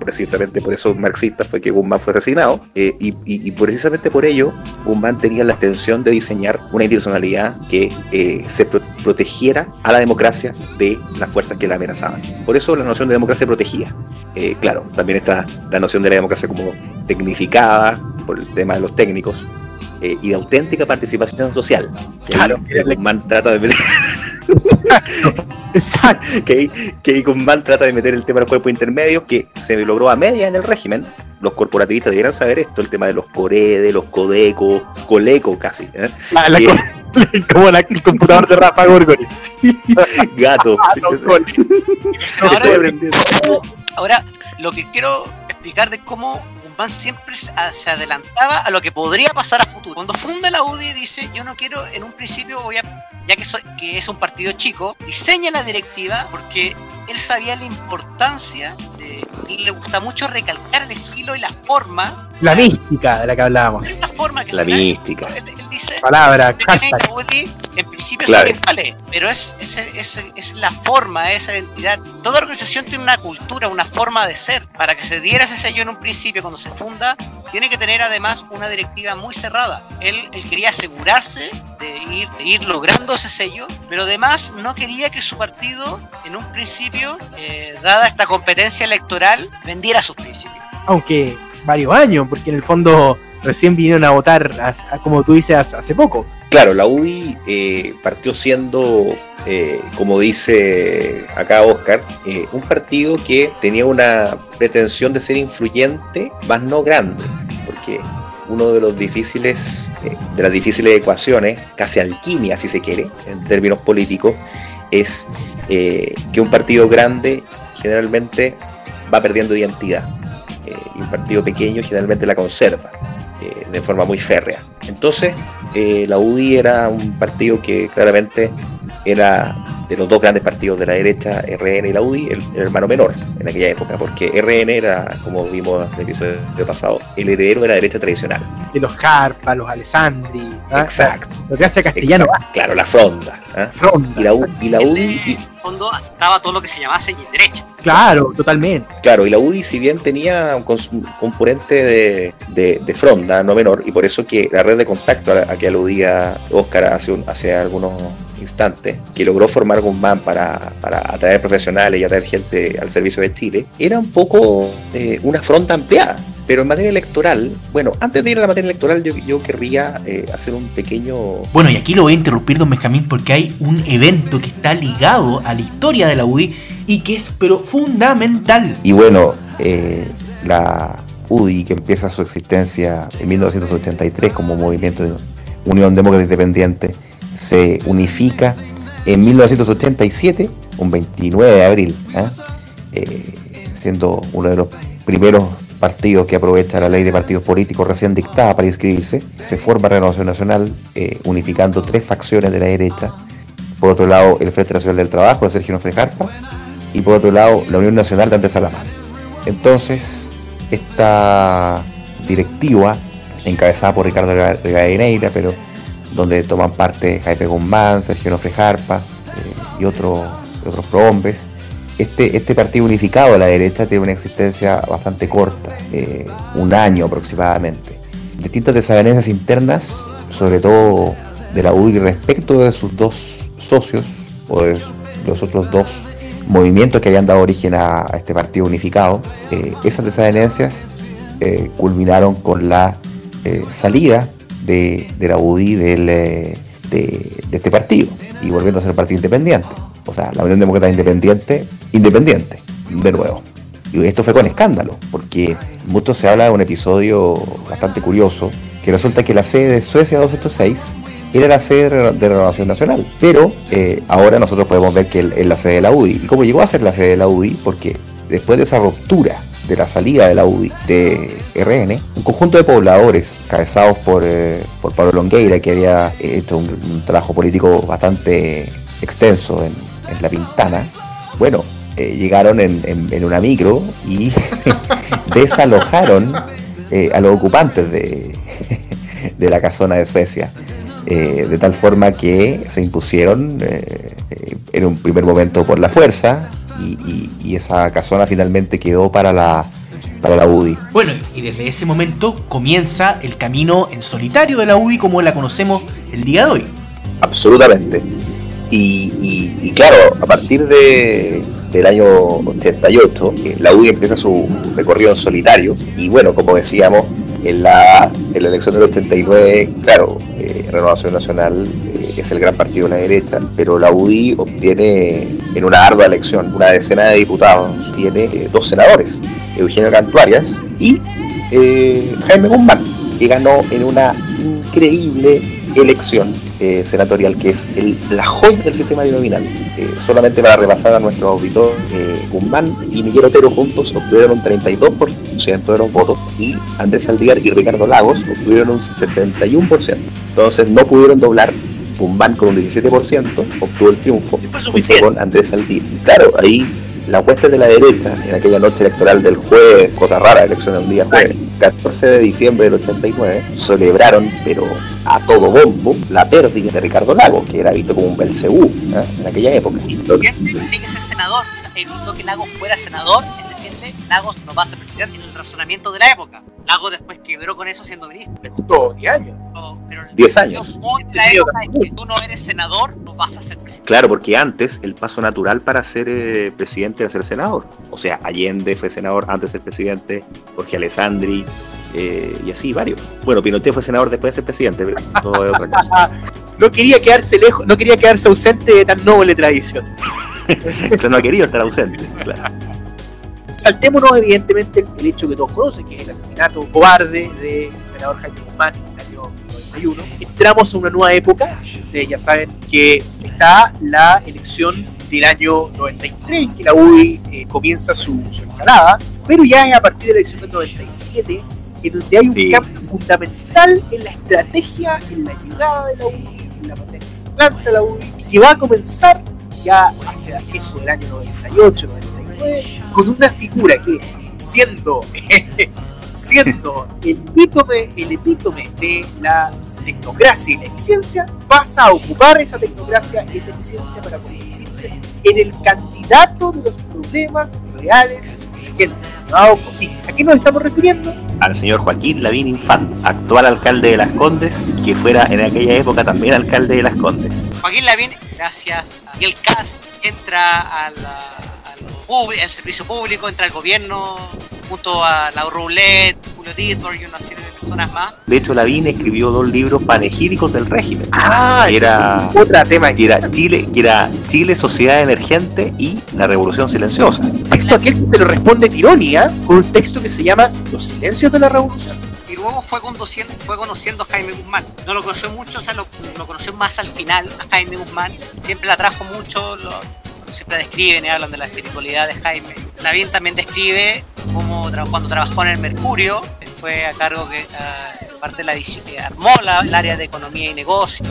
S2: precisamente por eso marxista fue que Guzmán fue asesinado, eh, y, precisamente por ello Guzmán tenía la intención de diseñar una institucionalidad que eh, se protegiera a la democracia de las fuerzas que la amenazaban. Por eso la noción de democracia protegía. Eh, claro, también está la noción de la democracia como tecnificada por el tema de los técnicos y de auténtica participación social.
S3: Claro,
S2: que Guzmán trata de. Exacto. Que, que Guzmán trata de meter el tema de los cuerpos intermedios que se logró a media en el régimen. Los corporativistas deberían saber esto, el tema de los COREDE, los CODECO, COLECO casi. ¿eh?
S3: Ah, como la, el computador de Rafa Gorgori.
S2: gato. Ah,
S4: ahora, lo que quiero explicar de cómo Guzmán siempre se adelantaba a lo que podría pasar a futuro. Cuando funda la UDI dice, yo no quiero, en un principio voy ya que, soy, que es un partido chico, diseña la directiva porque él sabía la importancia y le gusta mucho recalcar el estilo y la forma.
S3: La mística de la que hablábamos.
S4: Esta forma que
S2: la mística.
S4: Él, dice,
S3: palabra,
S4: en principio claro. vale, pero es, es, es, es, la forma, esa identidad. Toda organización tiene una cultura, una forma de ser. Para que se diera ese sello en un principio, cuando se funda, tiene que tener además una directiva muy cerrada. Él, él quería asegurarse de ir, de ir logrando ese sello, pero además no quería que su partido, en un principio, eh, dada esta competencia electoral, vendiera sus principios.
S3: Aunque varios años, porque en el fondo recién vinieron a votar, como tú dices, hace poco.
S2: Claro, la UDI eh, partió siendo, eh, como dice acá Oscar, eh, un partido que tenía una pretensión de ser influyente, más no grande, porque uno de los difíciles, de las difíciles ecuaciones, casi alquimia si se quiere, en términos políticos, es que un partido grande generalmente va perdiendo identidad y un partido pequeño generalmente la conserva. eh, de forma muy férrea. Entonces, eh, la UDI era un partido que claramente era de los dos grandes partidos de la derecha, RN y la UDI, el, hermano menor en aquella época, porque RN era, como vimos en el episodio pasado, el heredero de la derecha tradicional.
S3: De los Carpa, los Alessandri.
S2: ¿ah? Exacto.
S3: Lo que hace Castellano.
S2: Claro, la fronda. ¿ah?
S3: fronda
S2: y la, y la UDI.
S4: En el fondo aceptaba todo lo que se llamase derecha.
S3: Claro, totalmente.
S2: Claro, y la UDI, si bien tenía un, componente de, de, fronda no menor, y por eso que la red de contacto a, a que aludía Oscar hace, un, hace algunos instante, que logró formar Guzmán para, para atraer profesionales y atraer gente al servicio de Chile, era un poco eh, una fronta ampliada. Pero en materia electoral, bueno, antes de ir a la materia electoral, yo, yo querría eh, hacer un pequeño.
S3: Bueno, y aquí lo voy a interrumpir, don Benjamín, porque hay un evento que está ligado a la historia de la UDI y que es pero fundamental.
S2: Y bueno, eh, la UDI, que empieza su existencia en 1983 como movimiento de Unión Demócrata Independiente, se unifica en 1987, un 29 de abril, ¿eh? Eh, siendo uno de los primeros partidos que aprovecha la ley de partidos políticos recién dictada para inscribirse, se forma Renovación Nacional eh, unificando tres facciones de la derecha. Por otro lado, el Frente Nacional del Trabajo de Sergio Frejarpa y por otro lado, la Unión Nacional de Antes Salamán. Entonces, esta directiva, encabezada por Ricardo Gadineira, pero donde toman parte Jaime Guzmán, Sergio Nofre Jarpa eh, y otros otros prohombres. Este, este partido unificado de la derecha tiene una existencia bastante corta, eh, un año aproximadamente. Distintas desavenencias internas, sobre todo de la UDI respecto de sus dos socios, o de los otros dos movimientos que habían dado origen a, este partido unificado, eh, esas desavenencias culminaron con la salida de, la UDI del, eh, de, este partido y volviendo a ser partido independiente. O sea, la Unión Demócrata Independiente, independiente, de nuevo. Y esto fue con escándalo, porque mucho se habla de un episodio bastante curioso, que resulta que la sede de Suecia 206 era la sede de Renovación Nacional. Pero eh, ahora nosotros podemos ver que es la sede de la UDI. ¿Y cómo llegó a ser la sede de la UDI? Porque después de esa ruptura de la salida de la UDI de RN, un conjunto de pobladores cabezados por, eh, por Pablo Longueira, que había hecho un, trabajo político bastante extenso en, La Pintana, bueno, eh, llegaron en, una micro y desalojaron eh, a los ocupantes de, de la casona de Suecia. de tal forma que se impusieron en un primer momento por la fuerza y, esa casona finalmente quedó para la, para la UDI.
S3: Bueno, y desde ese momento comienza el camino en solitario de la UDI como la conocemos el día de hoy.
S2: Absolutamente. Y, claro, a partir de, del año 88, eh, la UDI empieza su recorrido en solitario. Y bueno, como decíamos, en la, elección del 89, claro, eh, Renovación Nacional eh, es el gran partido de la derecha, pero la UDI obtiene en una ardua elección una decena de diputados, tiene eh, dos senadores, Eugenio Cantuarias y Jaime Guzmán, que ganó en una increíble elección senatorial, que es la joya del sistema binominal. Solamente para repasar a nuestro auditor, eh, Guzmán y Miguel Otero juntos obtuvieron un 32% de los votos y Andrés Aldívar y Ricardo Lagos obtuvieron un 61%. Entonces no pudieron doblar. Guzmán con un 17% obtuvo el triunfo con Andrés Aldívar. Y claro, ahí la hueste de la derecha en aquella noche electoral del jueves, cosa rara, elección un día jueves, 14 de diciembre del 89, celebraron, pero a todo bombo, la pérdida de Ricardo Lago, que era visto como un Belcebú ¿eh? en aquella época.
S4: Tiene que ser senador, o sea, evitó que Lagos fuera senador, es decirle, Lagos no va a ser presidente en el razonamiento de la época. Lago después quebró con eso siendo ministro.
S3: Le costó 10 años.
S2: 10 años.
S4: la época es que tú no eres senador, no vas a ser presidente.
S2: Claro, porque antes el paso natural para ser eh, presidente era ser senador. O sea, Allende fue senador antes de ser presidente, Jorge Alessandri, eh, y así varios. Bueno, Pinochet fue senador después de ser presidente, pero todo es otra cosa.
S3: no quería quedarse lejos, no quería quedarse ausente de tan noble tradición.
S2: Entonces no ha querido estar ausente, claro
S3: saltémonos evidentemente el, hecho que todos conocen, que es el asesinato cobarde del senador Jaime Guzmán en el año 91. Entramos a una nueva época, ustedes ya saben que está la elección del año 93, en que la UDI eh, comienza su, su, escalada, pero ya es a partir de la elección del 97 en donde hay un cambio fundamental en la estrategia, en la llegada de la UDI, en la potencia de la UDI, que va a comenzar ya hacia eso del año 98, 99, con una figura que siendo siendo el epítome, el epítome de la tecnocracia y la eficiencia, pasa a ocupar esa tecnocracia y esa eficiencia para convertirse en el candidato de los problemas reales ¿A qué nos estamos refiriendo?
S2: Al señor Joaquín Lavín Infant, actual alcalde de Las Condes, que fuera en aquella época también alcalde de Las Condes.
S4: Joaquín Lavín, gracias a el CAS, entra al servicio público, entra al gobierno junto a la Roulette, Julio Dittmar y una serie de personas más.
S2: De hecho, Lavín escribió dos libros panegíricos del régimen.
S3: Ah, era otra tema.
S2: Que era Chile, que era Chile, Sociedad Emergente y la Revolución Silenciosa.
S3: Texto aquel que se lo responde Tironia con un texto que se llama Los Silencios de la Revolución
S4: y luego fue conociendo, fue conociendo a Jaime Guzmán. No lo conoció mucho, o sea, lo, conoció más al final a Jaime Guzmán. Siempre la trajo mucho, lo, siempre describen y hablan de la espiritualidad de Jaime. Lavín también describe cuando trabajó en el Mercurio, fue a cargo de parte de la que armó el área de economía y negocio,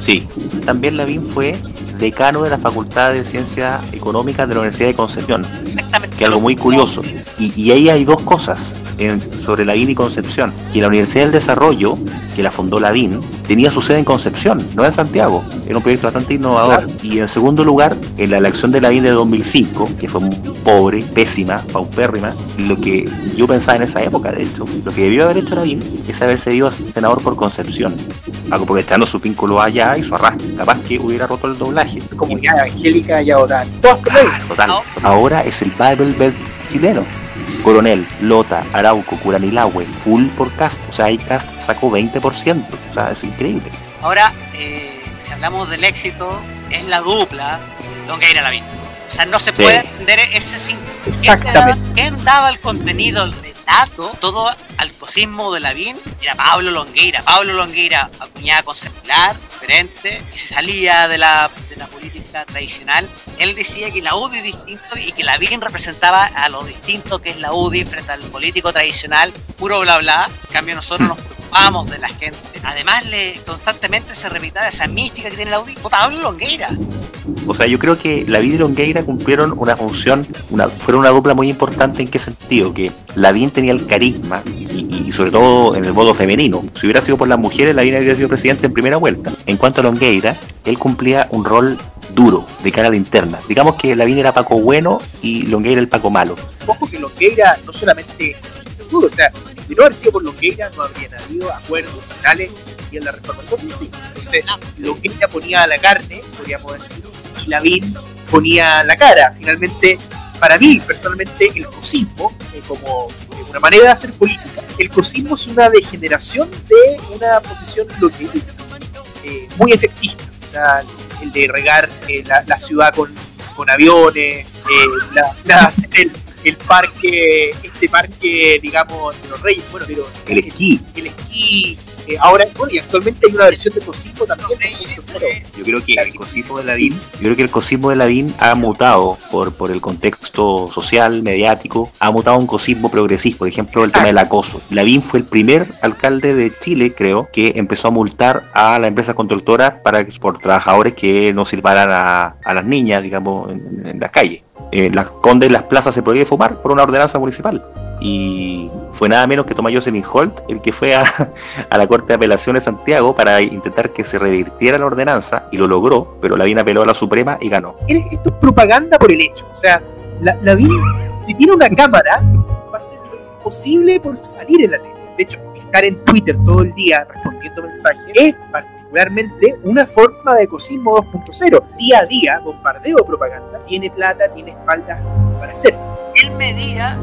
S2: Sí, también Lavín fue decano de la Facultad de Ciencias Económicas de la Universidad de Concepción. Que algo muy curioso. Y, y ahí hay dos cosas sobre Lavín y Concepción. Que la Universidad del Desarrollo, que la fundó Lavín, tenía su sede en Concepción, no en Santiago. Era un proyecto bastante innovador. Y en segundo lugar, en la elección de Lavín de 2005, que fue pobre, pésima, paupérrima, lo que yo pensaba en esa época, de hecho, lo que debió haber hecho Lavín es haberse ido a senador por Concepción, aprovechando su vínculo allá y su arrastre. Capaz que hubiera roto el doblaje.
S3: Como ya Angélica ya
S2: total. total. Ahora es el Bible Belt chileno Coronel, Lota, Arauco, Curanilahue, full por cast. O sea, ahí cast sacó 20%. O sea, es increíble.
S4: Ahora, eh, si hablamos del éxito, es la dupla Longueira Lavín. O sea, no se puede entender ese sin.
S3: Exactamente.
S4: ¿Quién daba, el contenido de todo al cosismo de Lavín? Era Pablo Longueira. Pablo Longueira acuñaba conceptual, diferente, y se salía de la, de la política tradicional él decía que la UDI es distinto y que la BIN representaba a lo distinto que es la UDI frente al político tradicional, puro bla bla. En cambio, nosotros nos preocupamos de la gente. Además, le constantemente se repitaba esa mística que tiene la UDI. Pablo Longueira.
S2: O sea, yo creo que la BIN y Longueira cumplieron una función, una, fueron una dupla muy importante en qué sentido, que la BIN tenía el carisma y, sobre todo en el modo femenino. Si hubiera sido por las mujeres, la BIN habría sido presidente en primera vuelta. En cuanto a Longueira, él cumplía un rol duro de cara a la interna. Digamos que Lavín era Paco bueno y Longueira el Paco malo.
S3: Ojo que Longueira no solamente duro, o sea, de no haber sido por Longueira no habrían habido acuerdos finales en la reforma sí. Entonces, Longueira ponía la carne, podríamos decir, y Lavín ponía la cara. Finalmente, para mí, personalmente, el cosismo, eh, como una manera de hacer política, el cosismo es una degeneración de una posición longueirista, eh, muy efectista. O sea, el de regar eh, la, ciudad con, con aviones, eh, el, parque, este parque, digamos, de los reyes, bueno, pero
S2: el esquí.
S3: El esquí, eh, ahora, bueno, y actualmente hay una versión de Cosimo también.
S2: Yo creo que el Cosimo de Lavín, yo creo que el Cosimo de Lavín ha mutado por, por el contexto social, mediático, ha mutado un cosismo progresista, por ejemplo, el tema del acoso. Lavín fue el primer alcalde de Chile, creo, que empezó a multar a la empresa constructora para por trabajadores que no sirvaran a, a las niñas, digamos, en, en las calles. En las condes las plazas se podía fumar por una ordenanza municipal y fue nada menos que Tomás Jocelyn Holt el que fue a, la Corte de Apelaciones de Santiago para intentar que se revirtiera la ordenanza y lo logró, pero la VIN apeló a la Suprema y ganó.
S3: Esto es propaganda por el hecho, o sea, la, la si tiene una cámara va a ser imposible por salir en la tele. De hecho, estar en Twitter todo el día respondiendo mensajes es particularmente una forma de ecosismo 2.0. Día a día, bombardeo de propaganda, tiene plata, tiene espaldas para hacer.
S4: Él medía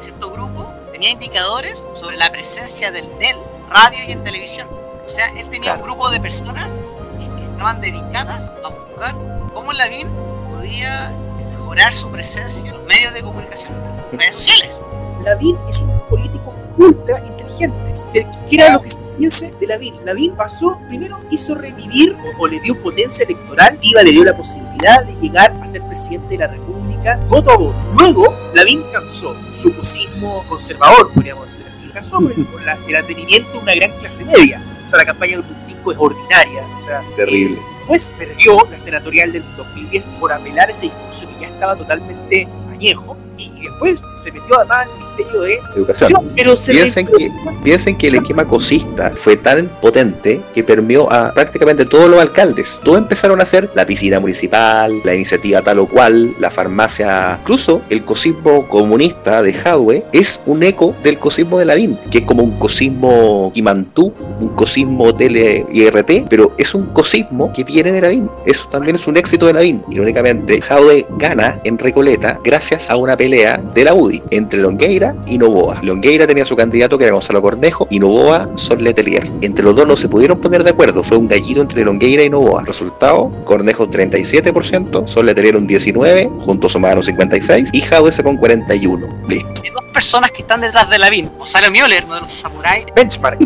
S4: cierto grupo tenía indicadores sobre la presencia del DEL, radio y en televisión. O sea, él tenía un grupo de personas que estaban dedicadas a buscar cómo la BIN podía mejorar su presencia en los medios de comunicación, redes sociales.
S3: Lavín es un político ultra inteligente. Se quiera lo que se piense de Lavín. Lavín pasó, primero hizo revivir o, le dio potencia electoral, Iba le dio la posibilidad de llegar a ser presidente de la República política voto a voto. Luego, Lavín cansó su cosismo conservador, podríamos decir así, cansó por el advenimiento de una gran clase media. O sea, la campaña del 2005 es ordinaria. O sea,
S2: Terrible.
S3: después perdió la senatorial del 2010 por apelar a ese discurso que ya estaba totalmente añejo y después se metió además al Ministerio de
S2: Educación.
S3: Pero se
S2: piensen, que, piensen que el esquema cosista fue tan potente que permeó a prácticamente todos los alcaldes. Todos empezaron a hacer la piscina municipal, la iniciativa tal o cual, la farmacia. Incluso el cosismo comunista de Jadwe es un eco del cosismo de Lavín, que es como un cosismo Kimantú, un cosismo tele IRT, pero es un cosismo que viene de Lavín. Eso también es un éxito de Lavín. Irónicamente, Jadwe gana en Recoleta gracias a una pelea de la UDI entre Longueira y Novoa. Longueira tenía su candidato que era Gonzalo Cornejo y Novoa Sol Letelier. Entre los dos no se pudieron poner de acuerdo, fue un gallito entre Longueira y Novoa. Resultado, Cornejo 37%, Sol Letelier un 19%, juntos sumaron un 56% y Jaude con 41%. Listo.
S4: Hay dos personas que están detrás de Lavín, Gonzalo Mioller, uno de los samuráis.
S3: Benchmark.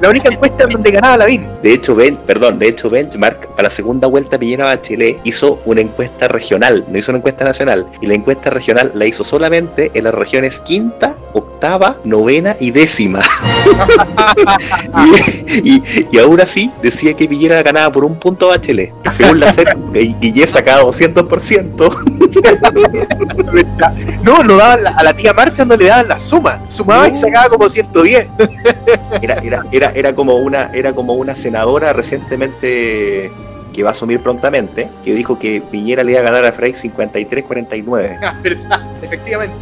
S3: la única encuesta en donde ganaba Lavín.
S2: De hecho, ben, perdón, de hecho Benchmark para la segunda vuelta Piñera Bachelet hizo una encuesta regional, no hizo una encuesta nacional, y la encuesta regional la hizo solamente en las regiones quinta, octava, novena y décima. y, y, y, aún así decía que Piñera ganaba por un punto a Bachelet. Según la SEP, Guille sacaba 200%.
S3: no, lo daban a la tía Marta no le daban la suma. Sumaba no. y sacaba como 110.
S2: era, era, era, era, como una, era como una senadora recientemente que va a asumir prontamente, que dijo que Piñera le iba a ganar a Frey 53-49.
S3: Ah, verdad, efectivamente.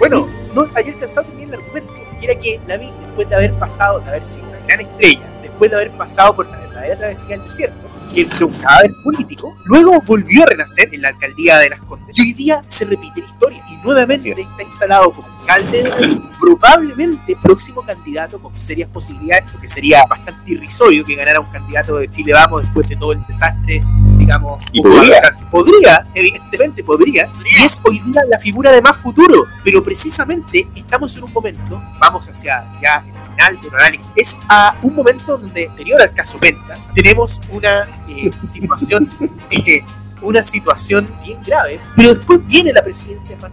S3: Bueno, no había alcanzado también el argumento, que era que Lavín, después de haber pasado, de haber sido una gran estrella, después de haber pasado por la verdadera travesía del desierto, que era un cadáver político, luego volvió a renacer en la alcaldía de Las Condes. Y hoy día se repite la historia y nuevamente está instalado como alcalde de probablemente próximo candidato con serias posibilidades, porque sería bastante irrisorio que ganara un candidato de Chile Vamos después de todo el desastre, digamos.
S2: Y podría.
S3: podría, evidentemente podría, y es hoy día la figura de más futuro, pero precisamente estamos en un momento, vamos hacia ya el final del análisis, es a un momento donde, anterior al caso Penta, tenemos una eh, situación eh, una situación bien grave, pero después viene la presidencia de Van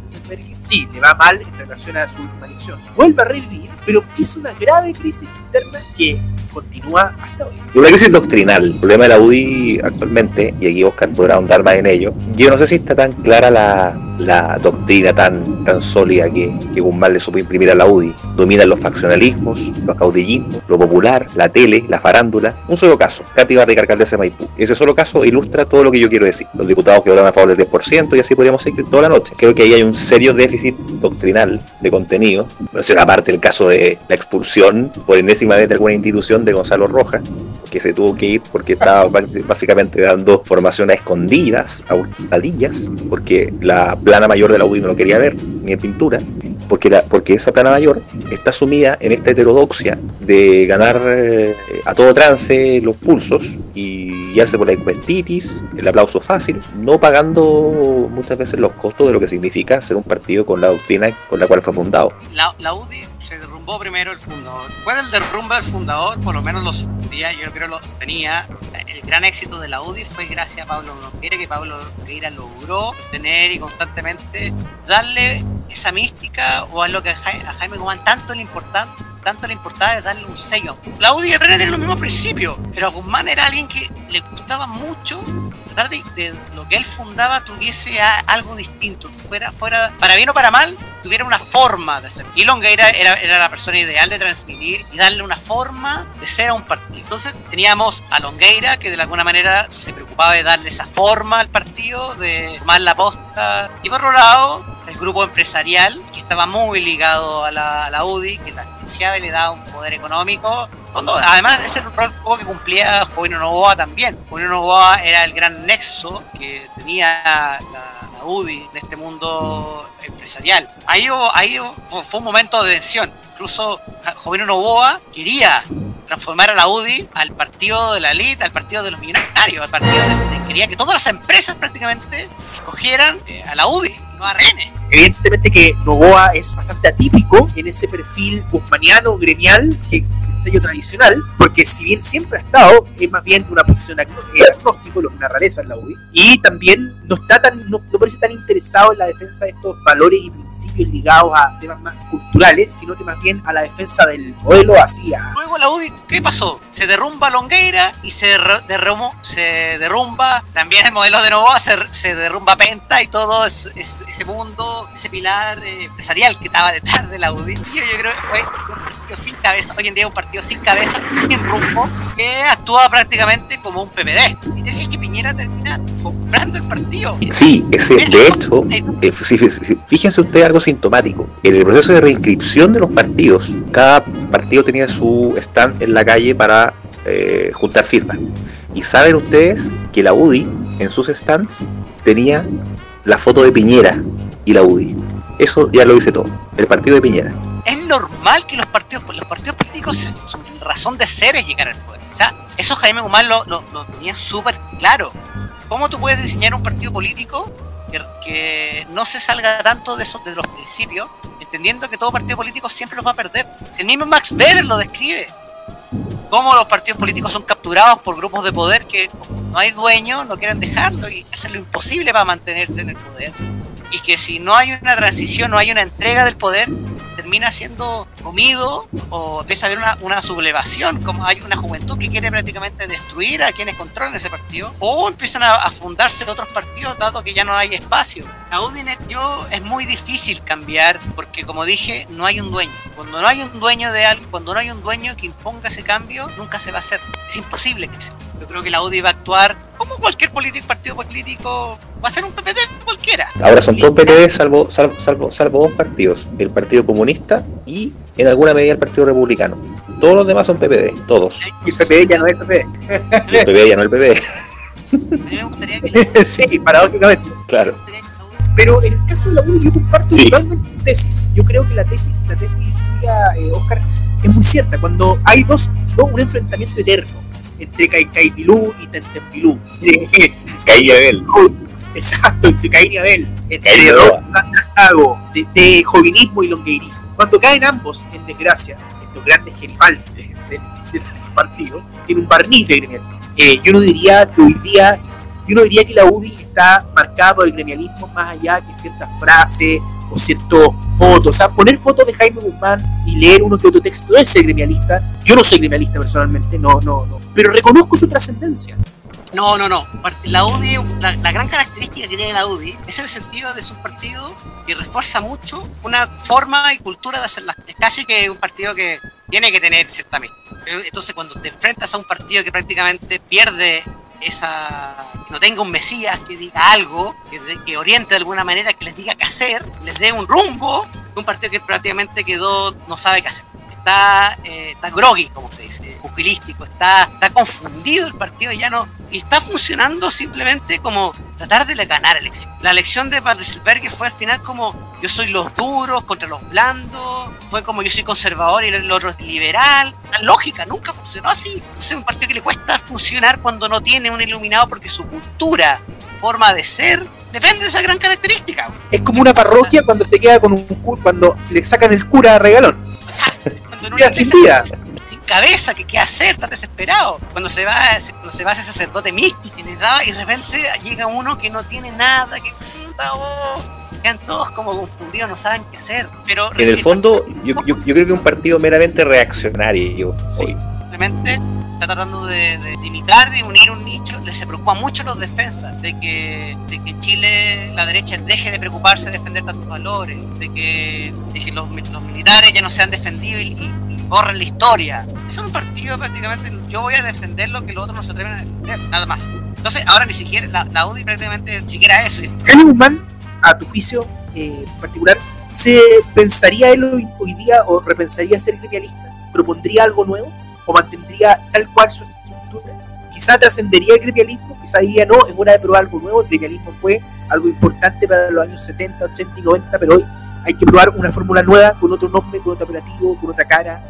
S3: sí, le va mal en relación a su última elección, vuelve a revivir, pero empieza una grave crisis interna que continúa hasta hoy.
S2: Y una crisis doctrinal, el problema de la UDI actualmente, y aquí Oscar podrá ahondar más en ello, yo no sé si está tan clara la, la doctrina tan, tan sólida que, que Guzmán le supo imprimir a la UDI. Dominan los faccionalismos, los caudillismos, lo popular, la tele, la farándula. Un solo caso, Katy Barriga, alcaldesa de Maipú. Ese solo caso ilustra todo lo que yo quiero decir. Los diputados que votaron a favor del 10% y así podríamos seguir toda la noche. Creo que ahí hay un serio déficit doctrinal de contenido. Será aparte el caso de la expulsión por enésima vez de alguna institución de Gonzalo Rojas, que se tuvo que ir porque estaba básicamente dando formación a escondidas, a hurtadillas, porque la plana mayor de la UDI no lo quería ver, ni en pintura, porque, la, porque esa plana mayor está sumida en esta heterodoxia de ganar eh, a todo trance los pulsos y guiarse por la encuestitis, el aplauso fácil, no pagando muchas veces los costos de lo que significa ser un partido con la doctrina con la cual fue fundado.
S4: La, la UDI se derrumbó primero el fundador. Después del derrumbe del fundador, por lo menos los días, yo creo lo tenía. El gran éxito de la UDI fue gracias a Pablo Nogueira, que Pablo Nogueira logró tener y constantemente darle esa mística o a lo que a Jaime Guzmán tanto le importaba tanto le importaba de darle un sello. La UDI y el tienen los mismos principios, pero a Guzmán era alguien que le gustaba mucho de, de lo que él fundaba tuviese algo distinto, fuera, fuera, para bien o para mal, tuviera una forma de ser. Y Longueira era, era la persona ideal de transmitir y darle una forma de ser a un partido. Entonces teníamos a Longueira, que de alguna manera se preocupaba de darle esa forma al partido, de tomar la posta. Y por otro lado, el grupo empresarial, estaba muy ligado a la, a la UDI, que la y le daba un poder económico. Además, ese rol que cumplía Jovino Novoa también. Jovino Novoa era el gran nexo que tenía la, la UDI en este mundo empresarial. Ahí, ahí fue un momento de tensión. Incluso Jovino Novoa quería transformar a la UDI al partido de la elite, al partido de los millonarios, al partido de, de, quería que todas las empresas prácticamente escogieran eh, a la UDI no a René.
S3: Evidentemente que Novoa es bastante atípico en ese perfil guzmaniano, gremial, que sello tradicional, porque si bien siempre ha estado, es más bien una posición agnóstico, lo que una rareza en la UDI, y también no está tan, no, parece tan interesado en la defensa de estos valores y principios ligados a temas más culturales, sino que más bien a la defensa del modelo así.
S4: Luego la UDI, ¿qué pasó? Se derrumba Longueira y se, derrumbó, se derrumba también el modelo de Novoa, se, se derrumba Penta y todo ese mundo, ese pilar eh, empresarial que estaba detrás de la UDI. Yo, creo que fue un partido sin cabeza, hoy en día un partido sin cabeza, sin rumbo, que actúa prácticamente como un PPD. Y decir que Piñera termina comprando el partido.
S2: Sí, ese, de hecho, eh, fíjense ustedes algo sintomático. En el proceso de reinscripción de los partidos, cada partido tenía su stand en la calle para eh, juntar firmas. Y saben ustedes que la UDI en sus stands tenía la foto de Piñera y la UDI. Eso ya lo dice todo, el partido de Piñera.
S4: Es normal que los partidos, los partidos políticos, su razón de ser es llegar al poder. O sea, eso Jaime Guzmán lo, lo, tenía súper claro. ¿Cómo tú puedes diseñar un partido político que, no se salga tanto de, eso, de los principios, entendiendo que todo partido político siempre los va a perder? Si el mismo Max Weber lo describe, cómo los partidos políticos son capturados por grupos de poder que no hay dueño, no quieren dejarlo y hacen lo imposible para mantenerse en el poder. Y que si no hay una transición, no hay una entrega del poder, termina siendo comido o empieza a haber una, una, sublevación, como hay una juventud que quiere prácticamente destruir a quienes controlan ese partido, o empiezan a, fundarse otros partidos dado que ya no hay espacio. A Udinet yo es muy difícil cambiar porque como dije, no hay un dueño. Cuando no hay un dueño de algo, cuando no hay un dueño que imponga ese cambio, nunca se va a hacer. Es imposible que se Yo creo que la UDI va a actuar como cualquier político, partido político, va a ser un PPD cualquiera.
S2: Ahora son todos PPD salvo, salvo, salvo, salvo dos partidos, el Partido Comunista y en alguna medida el Partido Republicano. Todos los demás son PPD, todos.
S3: Y el PPD ya no es el PPD.
S2: Y el PPD ya no es PPD.
S3: A mí me gustaría que... sí, paradójicamente.
S2: Claro.
S3: Pero en el caso de la UDI yo comparto totalmente tu tesis. Yo creo que la tesis, la tesis eh, Oscar, es muy cierta. Cuando hay dos, dos un enfrentamiento eterno entre Caipilú y Tentempilú.
S2: Caí y Abel.
S3: Exacto, entre Caín y Abel. Entre de, de jovinismo y longueirismo. Cuando caen ambos en desgracia, estos grandes gerifaltes del, partido, tiene un barniz de gremialismo. Eh, yo no diría que hoy día, yo no diría que la UDI está marcada por el gremialismo más allá que ciertas frases o ciertas fotos. O sea, poner fotos de Jaime Guzmán y leer uno que otro texto de ese gremialista. Yo no soy gremialista personalmente, no, no, no. Pero reconozco su trascendencia.
S4: No, no, no. La UDI, la, gran característica que tiene la UDI es el sentido de su partido que refuerza mucho una forma y cultura de hacer las Es casi que un partido que tiene que tener ciertamente. Entonces, cuando te enfrentas a un partido que prácticamente pierde esa no tenga un mesías que diga algo, que, oriente de alguna manera, que les diga qué hacer, les dé un rumbo, un partido que prácticamente quedó, no sabe qué hacer está, eh, está groggy, como se dice, pupilístico, está, está confundido el partido ya no, y está funcionando simplemente como tratar de ganar la elección. La elección de que fue al final como yo soy los duros contra los blandos, fue como yo soy conservador y el otro es liberal. La lógica nunca funcionó así. Es un partido que le cuesta funcionar cuando no tiene un iluminado porque su cultura, forma de ser, depende de esa gran característica.
S3: Es como una parroquia cuando se queda con un cuando le sacan el cura a regalón
S4: sin cabeza, que qué hacer, está desesperado. Cuando se va, cuando se va ese sacerdote místico y y de repente llega uno que no tiene nada, que puta, oh, quedan todos como confundidos, no saben qué hacer. Pero
S2: en el fondo, yo, yo, creo que es un partido meramente reaccionario.
S4: Sí. Simplemente está tratando de, de, limitar, de unir un nicho, se preocupa mucho los defensas, de que, de que Chile, la derecha, deje de preocuparse de defender tantos valores, de que, los, los, militares ya no sean defendidos y, y, corren la historia. Es un partido prácticamente, yo voy a defender lo que los otros no se atreven a defender, nada más. Entonces ahora ni siquiera, la, la UDI prácticamente ni siquiera eso.
S3: Guzmán, a tu juicio eh, particular, ¿se pensaría él hoy, hoy día o repensaría ser gremialista? ¿Propondría algo nuevo? O mantendría tal cual su estructura. Quizá trascendería el gremialismo, quizá diría no, es hora de probar algo nuevo. El gremialismo fue algo importante para los años 70, 80 y 90, pero hoy hay que probar una fórmula nueva con otro nombre, con otro operativo, con otra cara.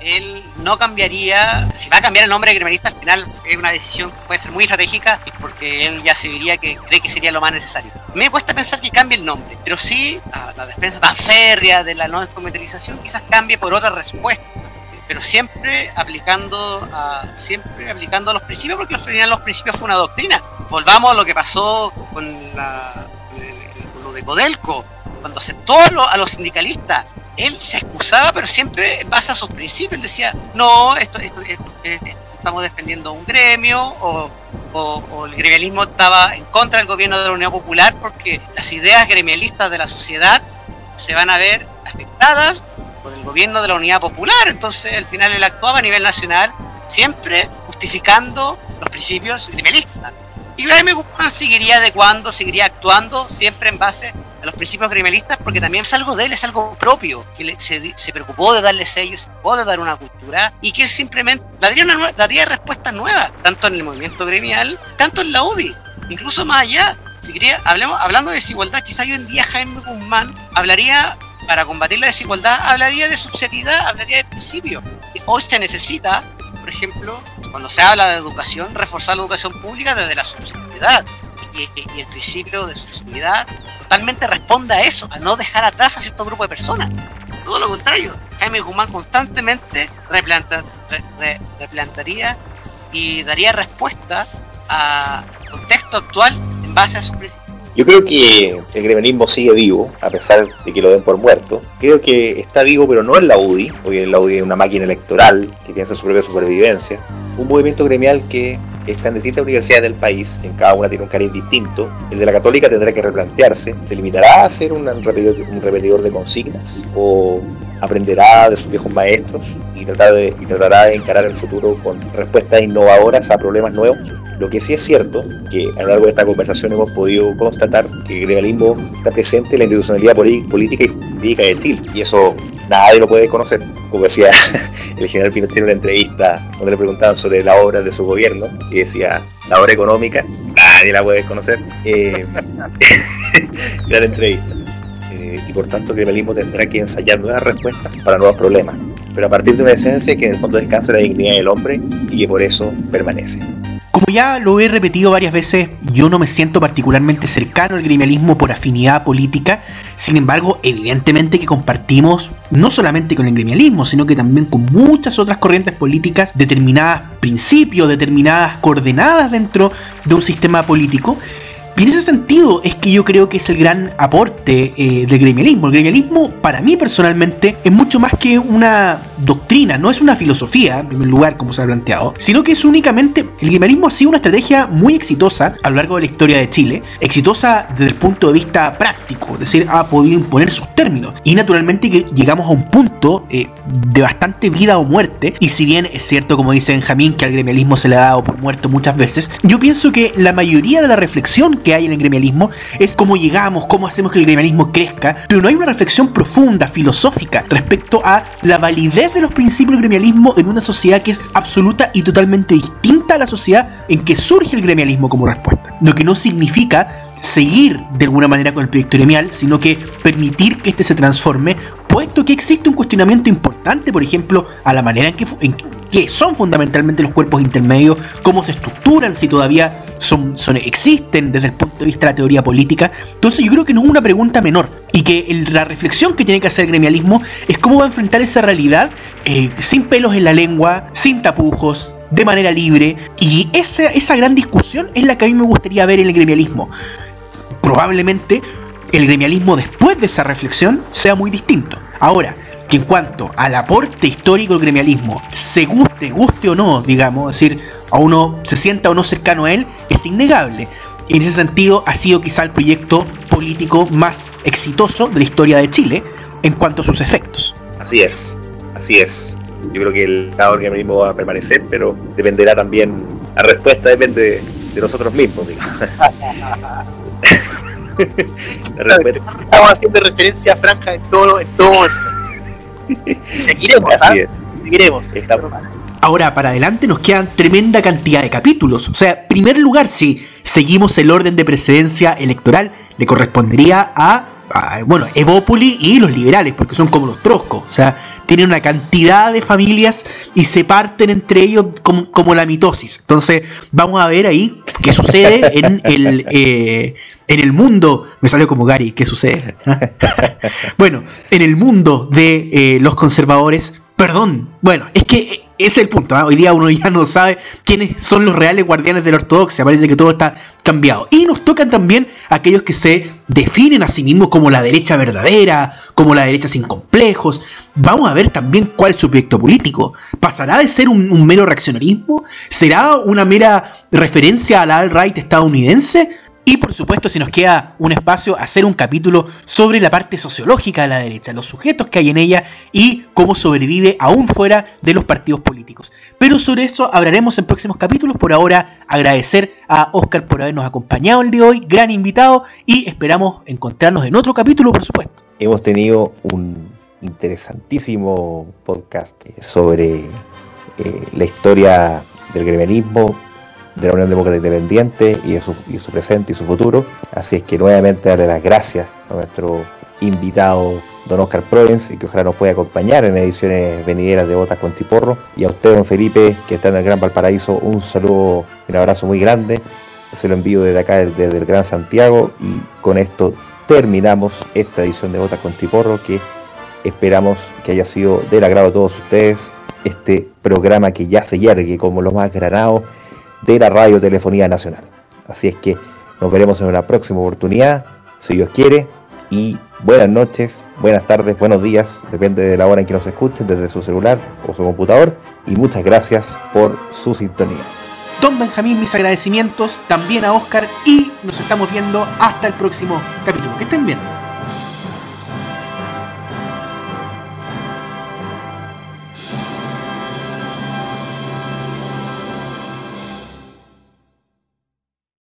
S4: Él no cambiaría, si va a cambiar el nombre de gremialista, al final es una decisión que puede ser muy estratégica, porque él ya se diría que cree que sería lo más necesario. Me cuesta pensar que cambie el nombre, pero sí la, la defensa tan férrea de la no descomercialización quizás cambie por otra respuesta pero siempre aplicando a, siempre aplicando los principios, porque al final los principios fue una doctrina. Volvamos a lo que pasó con, la, lo de Codelco, cuando aceptó a, los sindicalistas él se excusaba, pero siempre en base a sus principios. decía, no, esto, esto, estamos defendiendo un gremio, o, o, el gremialismo estaba en contra del gobierno de la Unión Popular porque las ideas gremialistas de la sociedad se van a ver afectadas por el gobierno de la Unidad Popular. Entonces, al final él actuaba a nivel nacional, siempre justificando los principios gremialistas. Y Jaime Guzmán seguiría adecuando, seguiría actuando siempre en base a los principios gremialistas, porque también es algo de él, es algo propio, que se, se, preocupó de darle sellos, se preocupó de dar una cultura, y que él simplemente daría, una, daría respuestas nuevas, tanto en el movimiento gremial, tanto en la UDI, incluso más allá. Si quería, hablemos, hablando de desigualdad, quizá hoy en día Jaime Guzmán hablaría para combatir la desigualdad, hablaría de subsidiariedad, hablaría de principio. Hoy se necesita, por ejemplo, cuando se habla de educación, reforzar la educación pública desde la subsidiariedad. Y, el principio de subsidiariedad totalmente responde a eso, a no dejar atrás a cierto grupo de personas. Todo lo contrario, Jaime Guzmán constantemente replantaría y daría respuesta al contexto actual en base a sus principios.
S2: Yo creo que el gremialismo sigue vivo, a pesar de que lo den por muerto. Creo que está vivo, pero no en la UDI, porque la UDI es una máquina electoral que piensa en su propia supervivencia. Un movimiento gremial que está en distintas universidades del país, en cada una tiene un cariz distinto. El de la católica tendrá que replantearse. ¿Se limitará a ser un repetidor, de consignas? ¿O aprenderá de sus viejos maestros y, tratar de, y tratará de encarar el futuro con respuestas innovadoras a problemas nuevos? Lo que sí es cierto, que a lo largo de esta conversación hemos podido constatar que el gremialismo está presente en la institucionalidad política y jurídica de Chile, y eso nadie lo puede conocer. Como decía el general Pinochet en una entrevista, donde le preguntaban sobre la obra de su gobierno, y decía, la obra económica, nadie la puede conocer. Eh, gran entrevista. Eh, y por tanto el gremialismo tendrá que ensayar nuevas respuestas para nuevos problemas, pero a partir de una esencia que en el fondo descansa la dignidad del hombre y que por eso permanece.
S3: Como ya lo he repetido varias veces, yo no me siento particularmente cercano al gremialismo por afinidad política, sin embargo, evidentemente que compartimos no solamente con el gremialismo, sino que también con muchas otras corrientes políticas, determinadas principios, determinadas coordenadas dentro de un sistema político, y en ese sentido es que yo creo que es el gran aporte eh, del gremialismo. El gremialismo, para mí personalmente, es mucho más que una doctrina, no es una filosofía, en primer lugar, como se ha planteado, sino que es únicamente, el gremialismo ha sido una estrategia muy exitosa a lo largo de la historia de Chile, exitosa desde el punto de vista práctico, es decir, ha podido imponer sus términos. Y naturalmente que llegamos a un punto eh, de bastante vida o muerte, y si bien es cierto, como dice Benjamín, que al gremialismo se le ha dado por muerto muchas veces, yo pienso que la mayoría de la reflexión que hay en el gremialismo es cómo llegamos, cómo hacemos que el gremialismo crezca, pero no hay una reflexión profunda, filosófica, respecto a la validez de los principios del gremialismo en una sociedad que es absoluta y totalmente distinta a la sociedad en que surge el gremialismo como respuesta. Lo que no significa seguir de alguna manera con el proyecto gremial, sino que permitir que éste se transforme, puesto que existe un cuestionamiento importante, por ejemplo, a la manera en que, en que son fundamentalmente los cuerpos intermedios, cómo se estructuran, si todavía son, existen desde el punto de vista de la teoría política. Entonces yo creo que no es una pregunta menor y que la reflexión que tiene que hacer el gremialismo es cómo va a enfrentar esa realidad eh, sin pelos en la lengua, sin tapujos, de manera libre. Y esa, esa gran discusión es la que a mí me gustaría ver en el gremialismo probablemente el gremialismo después de esa reflexión sea muy distinto. Ahora, que en cuanto al aporte histórico del gremialismo, se guste, guste o no, digamos, es decir, a uno se sienta o no cercano a él, es innegable. Y en ese sentido ha sido quizá el proyecto político más exitoso de la historia de Chile en cuanto a sus efectos.
S2: Así es, así es. Yo creo que el Estado del gremialismo va a permanecer, pero dependerá también, la respuesta depende de, nosotros mismos, digamos.
S3: Estamos haciendo referencia a Franja en todo, en todo Seguiremos, Así es. Seguiremos. Ahora, para adelante nos quedan tremenda cantidad de capítulos. O sea, en primer lugar, si seguimos el orden de precedencia electoral, le correspondería a, bueno, Evópoli y los liberales, porque son como los troscos. O sea, tienen una cantidad de familias y se parten entre ellos como, la mitosis. Entonces, vamos a ver ahí qué sucede en el, eh, en el mundo, me salió como Gary, ¿qué sucede? bueno, en el mundo de eh, los conservadores, Perdón. Bueno, es que ese es el punto. ¿ah? Hoy día uno ya no sabe quiénes son los reales guardianes de la ortodoxia. Parece que todo está cambiado. Y nos tocan también aquellos que se definen a sí mismos como la derecha verdadera, como la derecha sin complejos. Vamos a ver también cuál es su proyecto político. ¿Pasará de ser un, un mero reaccionarismo? ¿Será una mera referencia a la alt-right estadounidense? Y por supuesto, si nos queda un espacio, hacer un capítulo sobre la parte sociológica de la derecha, los sujetos que hay en ella y cómo sobrevive aún fuera de los partidos políticos. Pero sobre eso hablaremos en próximos capítulos. Por ahora, agradecer a Oscar por habernos acompañado el día de hoy, gran invitado, y esperamos encontrarnos en otro capítulo, por supuesto.
S2: Hemos tenido un interesantísimo podcast sobre eh, la historia del gremialismo de la Unión Demócrata Independiente y, su, y su presente y su futuro. Así es que nuevamente darle las gracias a nuestro invitado don Oscar Provence y que ojalá nos pueda acompañar en ediciones venideras de Botas con Tiporro. Y a usted, don Felipe, que está en el Gran Valparaíso, un saludo, un abrazo muy grande. Se lo envío desde acá, desde el Gran Santiago. Y con esto terminamos esta edición de Botas con Tiporro que esperamos que haya sido del agrado de todos ustedes. Este programa que ya se yergue como los más granados de la Radio Telefonía Nacional. Así es que nos veremos en una próxima oportunidad, si Dios quiere, y buenas noches, buenas tardes, buenos días, depende de la hora en que nos escuchen, desde su celular o su computador, y muchas gracias por su sintonía.
S3: Don Benjamín, mis agradecimientos también a Oscar y nos estamos viendo hasta el próximo capítulo. Que estén bien.